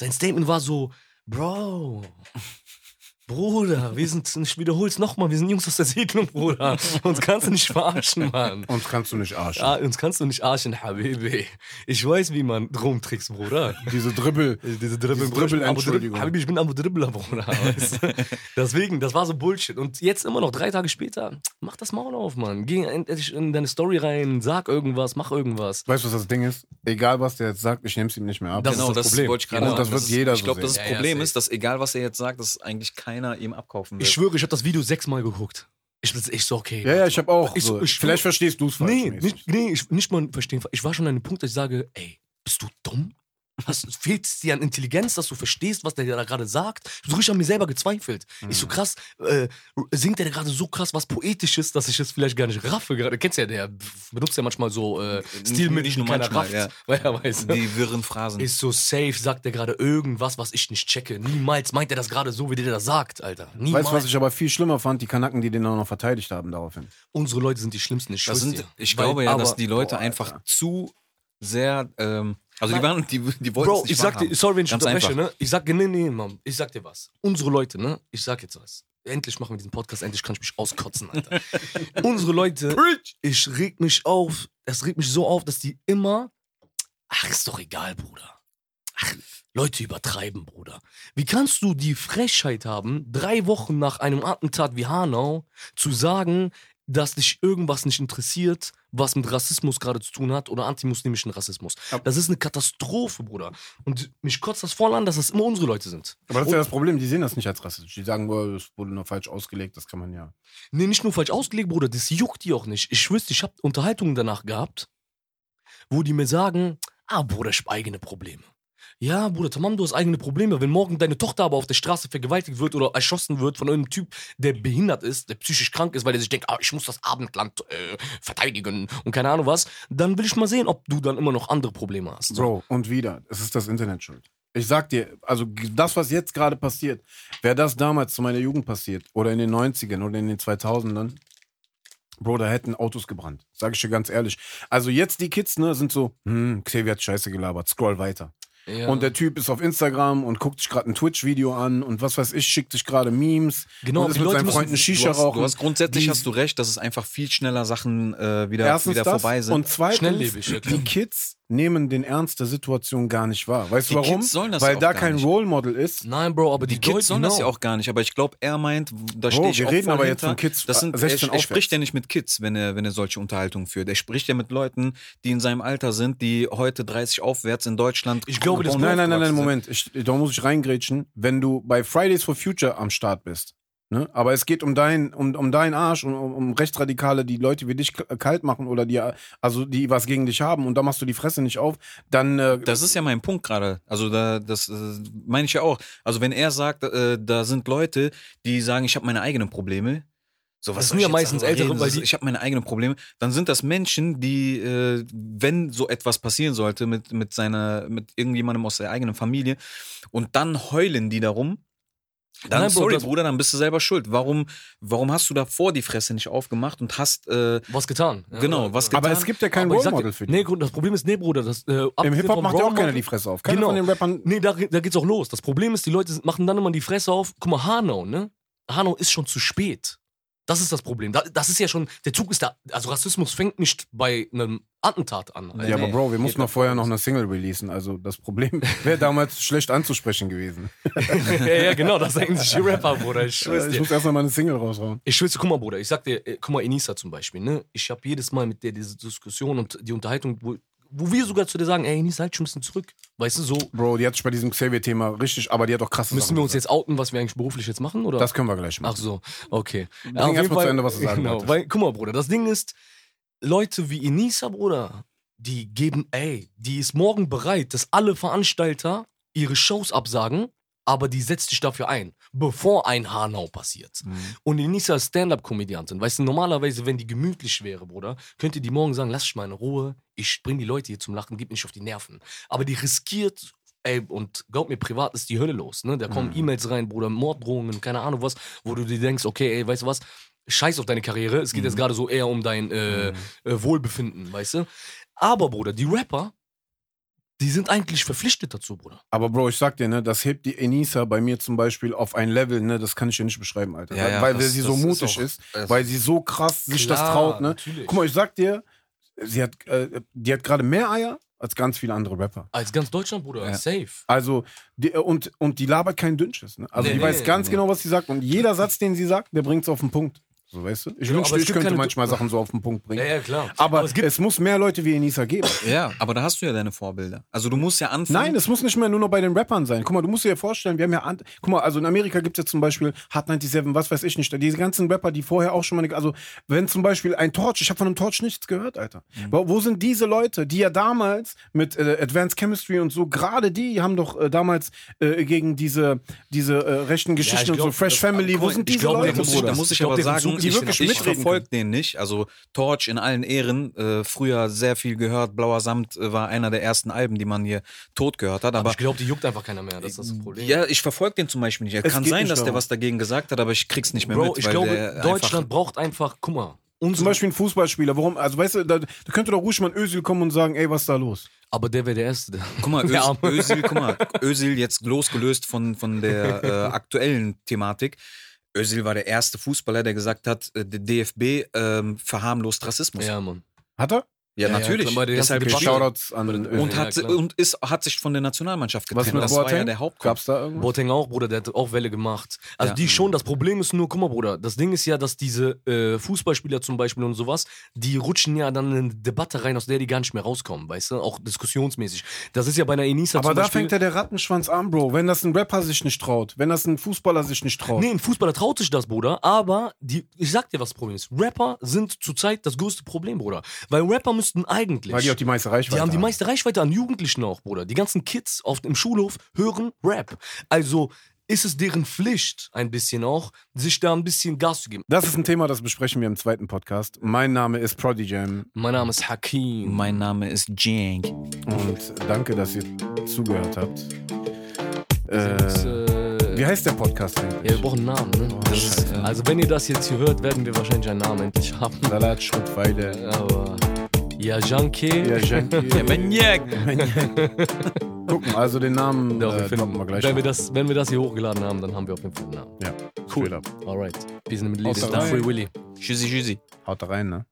[SPEAKER 2] Sein Statement war so, Bro, Bruder, wir sind, ich wiederhol's nochmal, wir sind Jungs aus der Siedlung, Bruder. Uns kannst du nicht verarschen, Mann.
[SPEAKER 3] Uns kannst du nicht arschen.
[SPEAKER 2] Ah, uns kannst du nicht arschen, Habibi. Ich weiß, wie man rumtrickst, Bruder.
[SPEAKER 3] Diese Dribbel.
[SPEAKER 2] Diese Dribbel,
[SPEAKER 3] Diese
[SPEAKER 2] Bruder, ich bin
[SPEAKER 3] Dribbel- Entschuldigung.
[SPEAKER 2] Habibi, ich bin Abu Dribbler, Bruder. Weißt du? *laughs* Deswegen, das war so Bullshit. Und jetzt immer noch, drei Tage später, mach das Maul auf, Mann. Geh endlich in deine Story rein, sag irgendwas, mach irgendwas.
[SPEAKER 3] Weißt du, was das Ding ist? Egal, was der jetzt sagt, ich nehme es ihm nicht mehr ab.
[SPEAKER 2] Das
[SPEAKER 5] genau,
[SPEAKER 2] ist das
[SPEAKER 5] das,
[SPEAKER 2] Problem.
[SPEAKER 5] wollte ich gerade
[SPEAKER 3] Genau,
[SPEAKER 5] sagen.
[SPEAKER 3] das wird jeder
[SPEAKER 5] Ich
[SPEAKER 3] so
[SPEAKER 5] glaube, das
[SPEAKER 3] sehen.
[SPEAKER 2] Ja, ja,
[SPEAKER 5] Problem ist, dass egal, was er jetzt sagt, dass eigentlich keiner ihm abkaufen wird.
[SPEAKER 2] Ich schwöre, ich habe das Video sechsmal geguckt. Ich bin echt so, okay.
[SPEAKER 3] Ja, ja, ich habe auch.
[SPEAKER 2] Ich-
[SPEAKER 3] so.
[SPEAKER 2] ich-
[SPEAKER 3] Vielleicht verstehst du es falsch.
[SPEAKER 2] Nee, nicht, nee ich, nicht mal verstehen. Ich war schon an einem Punkt, dass ich sage, ey, bist du dumm? Hast, fehlt es dir an Intelligenz, dass du verstehst, was der da gerade sagt? Ich habe so richtig an mir selber gezweifelt. Ich so krass, äh, singt der gerade so krass was Poetisches, dass ich es vielleicht gar nicht raffe. Gerade kennst ja, der benutzt ja manchmal so äh, Stilmittel,
[SPEAKER 5] Nicht nur manchmal,
[SPEAKER 2] rafft.
[SPEAKER 5] ja. *laughs*
[SPEAKER 2] Weil er weiß?
[SPEAKER 5] Die wirren Phrasen.
[SPEAKER 2] Ist so safe, sagt er gerade irgendwas, was ich nicht checke. Niemals meint er das gerade so, wie der das sagt, Alter. Niemals.
[SPEAKER 3] Weißt du, was ich aber viel schlimmer fand? Die Kanaken, die den auch noch verteidigt haben daraufhin.
[SPEAKER 2] Unsere Leute sind die Schlimmsten. Ich,
[SPEAKER 5] das sind, ich glaube ja, dass die Leute
[SPEAKER 3] boah,
[SPEAKER 5] einfach zu sehr, ähm, also die waren, die, die wollten
[SPEAKER 2] Bro,
[SPEAKER 5] es nicht
[SPEAKER 2] ich sag dir, sorry, wenn ich
[SPEAKER 5] Ganz
[SPEAKER 2] unterbreche,
[SPEAKER 5] einfach.
[SPEAKER 2] ne? Ich sag, nee, nee, Mann, ich sag dir was. Unsere Leute, ne? Ich sag jetzt was. Endlich machen wir diesen Podcast, endlich kann ich mich auskotzen, Alter. *laughs* Unsere Leute, ich reg mich auf, das regt mich so auf, dass die immer, ach, ist doch egal, Bruder. Ach, Leute übertreiben, Bruder. Wie kannst du die Frechheit haben, drei Wochen nach einem Attentat wie Hanau zu sagen, dass dich irgendwas nicht interessiert, was mit Rassismus gerade zu tun hat oder antimuslimischen Rassismus. Das ist eine Katastrophe, Bruder. Und mich kotzt das voll an, dass das immer unsere Leute sind.
[SPEAKER 3] Aber das ist ja das Problem, die sehen das nicht als rassistisch. Die sagen, boah, das wurde nur falsch ausgelegt, das kann man ja.
[SPEAKER 2] Nee, nicht nur falsch ausgelegt, Bruder, das juckt die auch nicht. Ich dir, ich hab Unterhaltungen danach gehabt, wo die mir sagen, ah, Bruder, ich hab eigene Probleme. Ja, Bruder, tamam, du hast eigene Probleme. Wenn morgen deine Tochter aber auf der Straße vergewaltigt wird oder erschossen wird von irgendeinem Typ, der behindert ist, der psychisch krank ist, weil der sich denkt, ah, ich muss das Abendland äh, verteidigen und keine Ahnung was, dann will ich mal sehen, ob du dann immer noch andere Probleme hast.
[SPEAKER 3] Bro, und wieder, es ist das Internet schuld. Ich sag dir, also das, was jetzt gerade passiert, wäre das damals zu meiner Jugend passiert oder in den 90ern oder in den 2000ern, Bro, da hätten Autos gebrannt. Sag ich dir ganz ehrlich. Also jetzt die Kids, ne, sind so, hm, Xavier hat Scheiße gelabert, scroll weiter.
[SPEAKER 2] Ja.
[SPEAKER 3] Und der Typ ist auf Instagram und guckt sich gerade ein Twitch-Video an und was weiß ich, schickt sich gerade Memes.
[SPEAKER 2] Genau,
[SPEAKER 3] und ist
[SPEAKER 2] die
[SPEAKER 3] mit
[SPEAKER 2] Leute
[SPEAKER 3] seinem
[SPEAKER 2] müssen-
[SPEAKER 3] Freund eine
[SPEAKER 5] Du
[SPEAKER 3] Shisha
[SPEAKER 5] hast,
[SPEAKER 3] rauchen.
[SPEAKER 5] du hast grundsätzlich
[SPEAKER 3] Die-
[SPEAKER 5] hast du recht, dass es einfach viel schneller Sachen äh, wieder,
[SPEAKER 3] Erstens
[SPEAKER 5] wieder
[SPEAKER 3] das
[SPEAKER 5] vorbei sind.
[SPEAKER 3] und zweitens, die Kids nehmen den Ernst der Situation gar nicht wahr. Weißt
[SPEAKER 5] Die
[SPEAKER 3] du warum?
[SPEAKER 5] Kids sollen das
[SPEAKER 3] Weil
[SPEAKER 5] auch
[SPEAKER 3] da
[SPEAKER 5] gar
[SPEAKER 3] kein
[SPEAKER 5] nicht.
[SPEAKER 3] Role Model ist.
[SPEAKER 2] Nein, Bro, aber die,
[SPEAKER 5] die Kids
[SPEAKER 2] Leute,
[SPEAKER 5] sollen das ja auch gar nicht, aber ich glaube, er meint, da stehe ich
[SPEAKER 3] wir
[SPEAKER 5] auch
[SPEAKER 3] reden
[SPEAKER 5] voll
[SPEAKER 3] aber jetzt
[SPEAKER 5] hinter.
[SPEAKER 3] von Kids,
[SPEAKER 5] das sind,
[SPEAKER 3] 16
[SPEAKER 5] er, er
[SPEAKER 3] aufwärts.
[SPEAKER 5] spricht ja nicht mit Kids, wenn er, wenn er solche Unterhaltungen führt. Er spricht ja mit Leuten, die in seinem Alter sind, die heute 30 aufwärts in Deutschland.
[SPEAKER 2] Ich glaube, das-
[SPEAKER 3] nein, nein, nein, nein, Moment. Ich, da muss ich reingrätschen. Wenn du bei Fridays for Future am Start bist, ne? aber es geht um dein, um, um deinen Arsch, um, um, um Rechtsradikale, die Leute wie dich kalt machen oder die, also die was gegen dich haben und da machst du die Fresse nicht auf, dann äh,
[SPEAKER 5] Das ist ja mein Punkt gerade. Also da, das äh, meine ich ja auch. Also wenn er sagt, äh, da sind Leute, die sagen, ich habe meine eigenen Probleme. So,
[SPEAKER 2] Das
[SPEAKER 5] soll
[SPEAKER 2] sind ja meistens Ältere,
[SPEAKER 5] reden?
[SPEAKER 2] weil
[SPEAKER 5] Das ich habe meine eigenen Probleme. Dann sind das Menschen, die, äh, wenn so etwas passieren sollte mit mit seiner, mit irgendjemandem aus der eigenen Familie, und dann heulen die darum. Dann,
[SPEAKER 2] Nein,
[SPEAKER 5] sorry, Bruder, dann bist du selber schuld. Warum, warum hast du davor die Fresse nicht aufgemacht und hast, äh,
[SPEAKER 2] Was getan. Ja,
[SPEAKER 5] Genau, was
[SPEAKER 2] ja.
[SPEAKER 3] aber
[SPEAKER 5] getan.
[SPEAKER 3] es gibt ja kein Role Model für die.
[SPEAKER 2] Nee, das Problem ist, nee, Bruder, das, äh,
[SPEAKER 3] Im Hip-Hop
[SPEAKER 2] vom
[SPEAKER 3] macht ja auch keiner die Fresse auf. Keiner
[SPEAKER 2] Genau.
[SPEAKER 3] von den Rappern.
[SPEAKER 2] Nee, da, da geht's auch los. Das Problem ist, die Leute machen dann immer die Fresse auf. Guck mal, Hanau, ne? Hanau ist schon zu spät. Das ist das Problem. Da, das ist ja schon, der Zug ist da. Also Rassismus fängt nicht bei einem Attentat an.
[SPEAKER 5] Nee,
[SPEAKER 3] Ja, aber Bro, wir mussten noch
[SPEAKER 5] doch
[SPEAKER 3] vorher noch eine Single releasen. Also das Problem *laughs* wäre damals schlecht anzusprechen gewesen. *laughs*
[SPEAKER 2] ja, ja, genau, das denken sich die Rapper, Bruder. Ich schwör's
[SPEAKER 3] Ich
[SPEAKER 2] dir.
[SPEAKER 3] muss erstmal mal eine Single raushauen.
[SPEAKER 2] Ich schwör's dir, guck mal, Bruder, ich sag dir, äh, guck mal, Enisa zum Beispiel, ne? Ich habe jedes Mal mit der diese Diskussion und die Unterhaltung, wo, wo wir sogar zu dir sagen, ey, Enisa, halt schon ein bisschen zurück. Weißt du, so,
[SPEAKER 3] Bro, die hat sich bei diesem Xavier-Thema richtig, aber die hat auch krasse
[SPEAKER 2] müssen
[SPEAKER 3] Sachen
[SPEAKER 2] wir uns
[SPEAKER 3] gesagt.
[SPEAKER 2] jetzt outen, was wir eigentlich beruflich jetzt machen, oder?
[SPEAKER 3] Das können wir gleich machen.
[SPEAKER 2] Ach so, okay.
[SPEAKER 3] Bring
[SPEAKER 2] auf
[SPEAKER 3] erst
[SPEAKER 2] jeden
[SPEAKER 3] mal
[SPEAKER 2] Fall-
[SPEAKER 3] zu Ende, was du sagen
[SPEAKER 2] Genau, weil, guck mal, Bruder, das Ding ist, Leute wie Enisa, Bruder, die geben, ey, die ist morgen bereit, dass alle Veranstalter ihre Shows absagen, aber die setzt sich dafür ein, bevor ein Hanau passiert.
[SPEAKER 3] Mhm.
[SPEAKER 2] Und Enisa ist Stand-Up-Komödiantin. Weißt du, normalerweise, wenn die gemütlich wäre, Bruder, könnte die morgen sagen, lass mich mal in Ruhe, ich bring die Leute hier zum Lachen, gib nicht auf die Nerven. Aber die riskiert, ey, und glaub mir, privat ist die Hölle los, ne? Da kommen
[SPEAKER 3] Mhm.
[SPEAKER 2] E-Mails rein, Bruder, Morddrohungen, keine Ahnung was, wo du dir denkst, okay, ey, weißt du was, scheiß auf deine Karriere, es geht jetzt gerade so eher um dein äh, äh, Wohlbefinden, weißt du? Aber, Bruder, die Rapper, die sind eigentlich verpflichtet dazu, Bruder.
[SPEAKER 3] Aber Bro, ich sag dir, ne, das hebt die Enisa bei mir zum Beispiel auf ein Level, ne, das kann ich dir nicht beschreiben, Alter.
[SPEAKER 5] Ja,
[SPEAKER 3] weil
[SPEAKER 5] ja,
[SPEAKER 3] weil
[SPEAKER 5] das-
[SPEAKER 3] sie so
[SPEAKER 5] ist
[SPEAKER 3] mutig
[SPEAKER 5] auch-
[SPEAKER 3] ist,
[SPEAKER 5] das-
[SPEAKER 3] weil sie so krass sich das
[SPEAKER 2] Klar,
[SPEAKER 3] traut, ne.
[SPEAKER 2] natürlich.
[SPEAKER 3] Guck mal, ich sag dir, sie hat, äh, die hat gerade mehr Eier als ganz viele andere Rapper.
[SPEAKER 2] Als ganz Deutschland, Bruder,
[SPEAKER 5] Ja.
[SPEAKER 2] safe.
[SPEAKER 3] Also, die, und, und die labert kein Dünnschiss, ne? Also,
[SPEAKER 2] Nee,
[SPEAKER 3] die
[SPEAKER 2] nee,
[SPEAKER 3] weiß ganz
[SPEAKER 5] nee.
[SPEAKER 3] genau, was sie sagt. Und jeder Satz, den sie sagt, der bringt's auf den Punkt. So, weißt du? Ich
[SPEAKER 2] Ja,
[SPEAKER 3] wünschte,
[SPEAKER 2] aber es
[SPEAKER 3] ich könnte manchmal Sachen so auf den Punkt bringen.
[SPEAKER 2] Ja, ja, klar.
[SPEAKER 3] Aber,
[SPEAKER 2] es gibt
[SPEAKER 3] es muss mehr Leute wie Enisa geben.
[SPEAKER 5] Ja, aber da hast du ja deine Vorbilder. Also du musst ja anfangen.
[SPEAKER 3] Nein, es muss nicht mehr nur noch bei den Rappern sein. Guck mal, du musst dir ja vorstellen, wir haben ja, guck mal, also in Amerika gibt es ja zum Beispiel Hard 97, was weiß ich nicht, diese ganzen Rapper, die vorher auch schon mal, also wenn zum Beispiel ein Torch, ich habe von einem Torch nichts gehört, Alter. Wo, wo sind diese Leute, die ja damals mit äh, Advanced Chemistry und so, gerade die haben doch äh, damals äh, gegen diese, diese äh, rechten Geschichten und so,
[SPEAKER 2] glaub,
[SPEAKER 3] Fresh
[SPEAKER 2] das-
[SPEAKER 3] Family, wo sind diese
[SPEAKER 2] glaub,
[SPEAKER 5] Da
[SPEAKER 3] Leute,
[SPEAKER 5] muss, ich, da muss ich,
[SPEAKER 2] Ich glaub,
[SPEAKER 5] aber sagen,
[SPEAKER 2] Zug
[SPEAKER 3] die
[SPEAKER 5] ich,
[SPEAKER 3] wirklich
[SPEAKER 5] ich verfolge den nicht. Also Torch in allen Ehren, äh, früher sehr viel gehört. Blauer Samt äh, war einer der ersten Alben, die man hier tot gehört hat.
[SPEAKER 2] aber
[SPEAKER 5] Aber
[SPEAKER 2] ich glaube, die juckt einfach keiner mehr. Das ist das Problem.
[SPEAKER 5] ja, ich verfolge den zum Beispiel nicht.
[SPEAKER 3] Es
[SPEAKER 5] Kann sein, dass der
[SPEAKER 3] darum.
[SPEAKER 5] was dagegen gesagt hat, aber ich krieg's nicht mehr
[SPEAKER 2] Bro,
[SPEAKER 5] mit.
[SPEAKER 2] ich
[SPEAKER 5] weil
[SPEAKER 2] glaube,
[SPEAKER 5] der
[SPEAKER 2] Deutschland
[SPEAKER 5] einfach-
[SPEAKER 2] braucht einfach, guck mal,
[SPEAKER 3] Zum
[SPEAKER 2] unsere,
[SPEAKER 3] Beispiel ein Fußballspieler, warum, also weißt du, da, da könnte doch ruhig mal ein Özil kommen und sagen, ey, was ist da los?
[SPEAKER 2] aber der wäre der Erste. Der
[SPEAKER 5] Guck mal,
[SPEAKER 2] Der
[SPEAKER 5] Öz,
[SPEAKER 2] Arme.
[SPEAKER 5] Özil, guck mal, Özil jetzt losgelöst von, von der äh, aktuellen Thematik. Özil war der erste Fußballer, der gesagt hat, äh, der DFB ähm, verharmlost Rassismus.
[SPEAKER 2] ja, Mann.
[SPEAKER 3] Hat er?
[SPEAKER 5] Ja,
[SPEAKER 2] Ja, ja,
[SPEAKER 5] natürlich.
[SPEAKER 2] klar, bei der
[SPEAKER 5] Deshalb.
[SPEAKER 3] Shoutouts an Özil.
[SPEAKER 5] und,
[SPEAKER 2] Ja,
[SPEAKER 5] hat,
[SPEAKER 2] klar.
[SPEAKER 5] und ist, hat sich von der Nationalmannschaft
[SPEAKER 3] Was
[SPEAKER 5] getrennt.
[SPEAKER 3] mit
[SPEAKER 5] Das war ja
[SPEAKER 3] Boateng?
[SPEAKER 5] der Hauptgrund.
[SPEAKER 3] Gab's da irgendwas?
[SPEAKER 2] Boateng auch, Bruder, der hat auch Welle gemacht. Also
[SPEAKER 5] Ja.
[SPEAKER 2] die schon, das Problem ist nur, guck mal, Bruder, das Ding ist ja, dass diese äh, Fußballspieler zum Beispiel und sowas, die rutschen ja dann in eine Debatte rein, aus der die gar nicht mehr rauskommen, weißt du, auch diskussionsmäßig. Das ist ja bei einer Enisa
[SPEAKER 3] Aber
[SPEAKER 2] zum
[SPEAKER 3] da
[SPEAKER 2] Beispiel...
[SPEAKER 3] fängt ja der Rattenschwanz an, Bro. Wenn das ein Rapper sich nicht traut, wenn das ein Fußballer sich nicht traut.
[SPEAKER 2] Nee, ein Fußballer traut sich das, Bruder, aber die, ich sag dir, was das Problem ist. Rapper sind zurzeit das größte Problem, Bruder. Weil Rapper müssten eigentlich.
[SPEAKER 3] Weil die auch die meiste Reichweite
[SPEAKER 2] Die haben die meiste Reichweite an Jugendlichen auch, Bruder. Die ganzen Kids auf dem Schulhof hören Rap. Also ist es deren Pflicht, ein bisschen auch, sich da ein bisschen Gas zu geben.
[SPEAKER 3] Das ist ein Thema, das besprechen wir im zweiten Podcast. Mein Name ist Prodigam
[SPEAKER 2] Mein Name ist Hakim.
[SPEAKER 5] Mein Name ist Jank.
[SPEAKER 3] und danke, dass ihr zugehört habt. Äh,
[SPEAKER 2] äh,
[SPEAKER 3] wie heißt der Podcast
[SPEAKER 2] ja, wir
[SPEAKER 3] eigentlich?
[SPEAKER 2] brauchen einen Namen, ne? Das ist, also wenn ihr das jetzt hier hört, werden wir wahrscheinlich einen Namen endlich haben.
[SPEAKER 3] Salat, Schrittweide.
[SPEAKER 2] Aber ja, Janke.
[SPEAKER 3] Ja, Janky.
[SPEAKER 5] Maniac. *laughs*
[SPEAKER 3] Gucken, also den Namen
[SPEAKER 2] Doch, wir
[SPEAKER 3] äh,
[SPEAKER 2] finden,
[SPEAKER 3] wir gleich.
[SPEAKER 2] wenn, wir das, wenn wir das hier hochgeladen haben, dann haben wir auf jeden Fall einen Namen.
[SPEAKER 3] ja,
[SPEAKER 2] Cool. Alright. Middle
[SPEAKER 3] Haut
[SPEAKER 2] East.
[SPEAKER 3] rein.
[SPEAKER 2] Free Willy.
[SPEAKER 5] Tschüssi, tschüssi.
[SPEAKER 3] Haut rein, ne?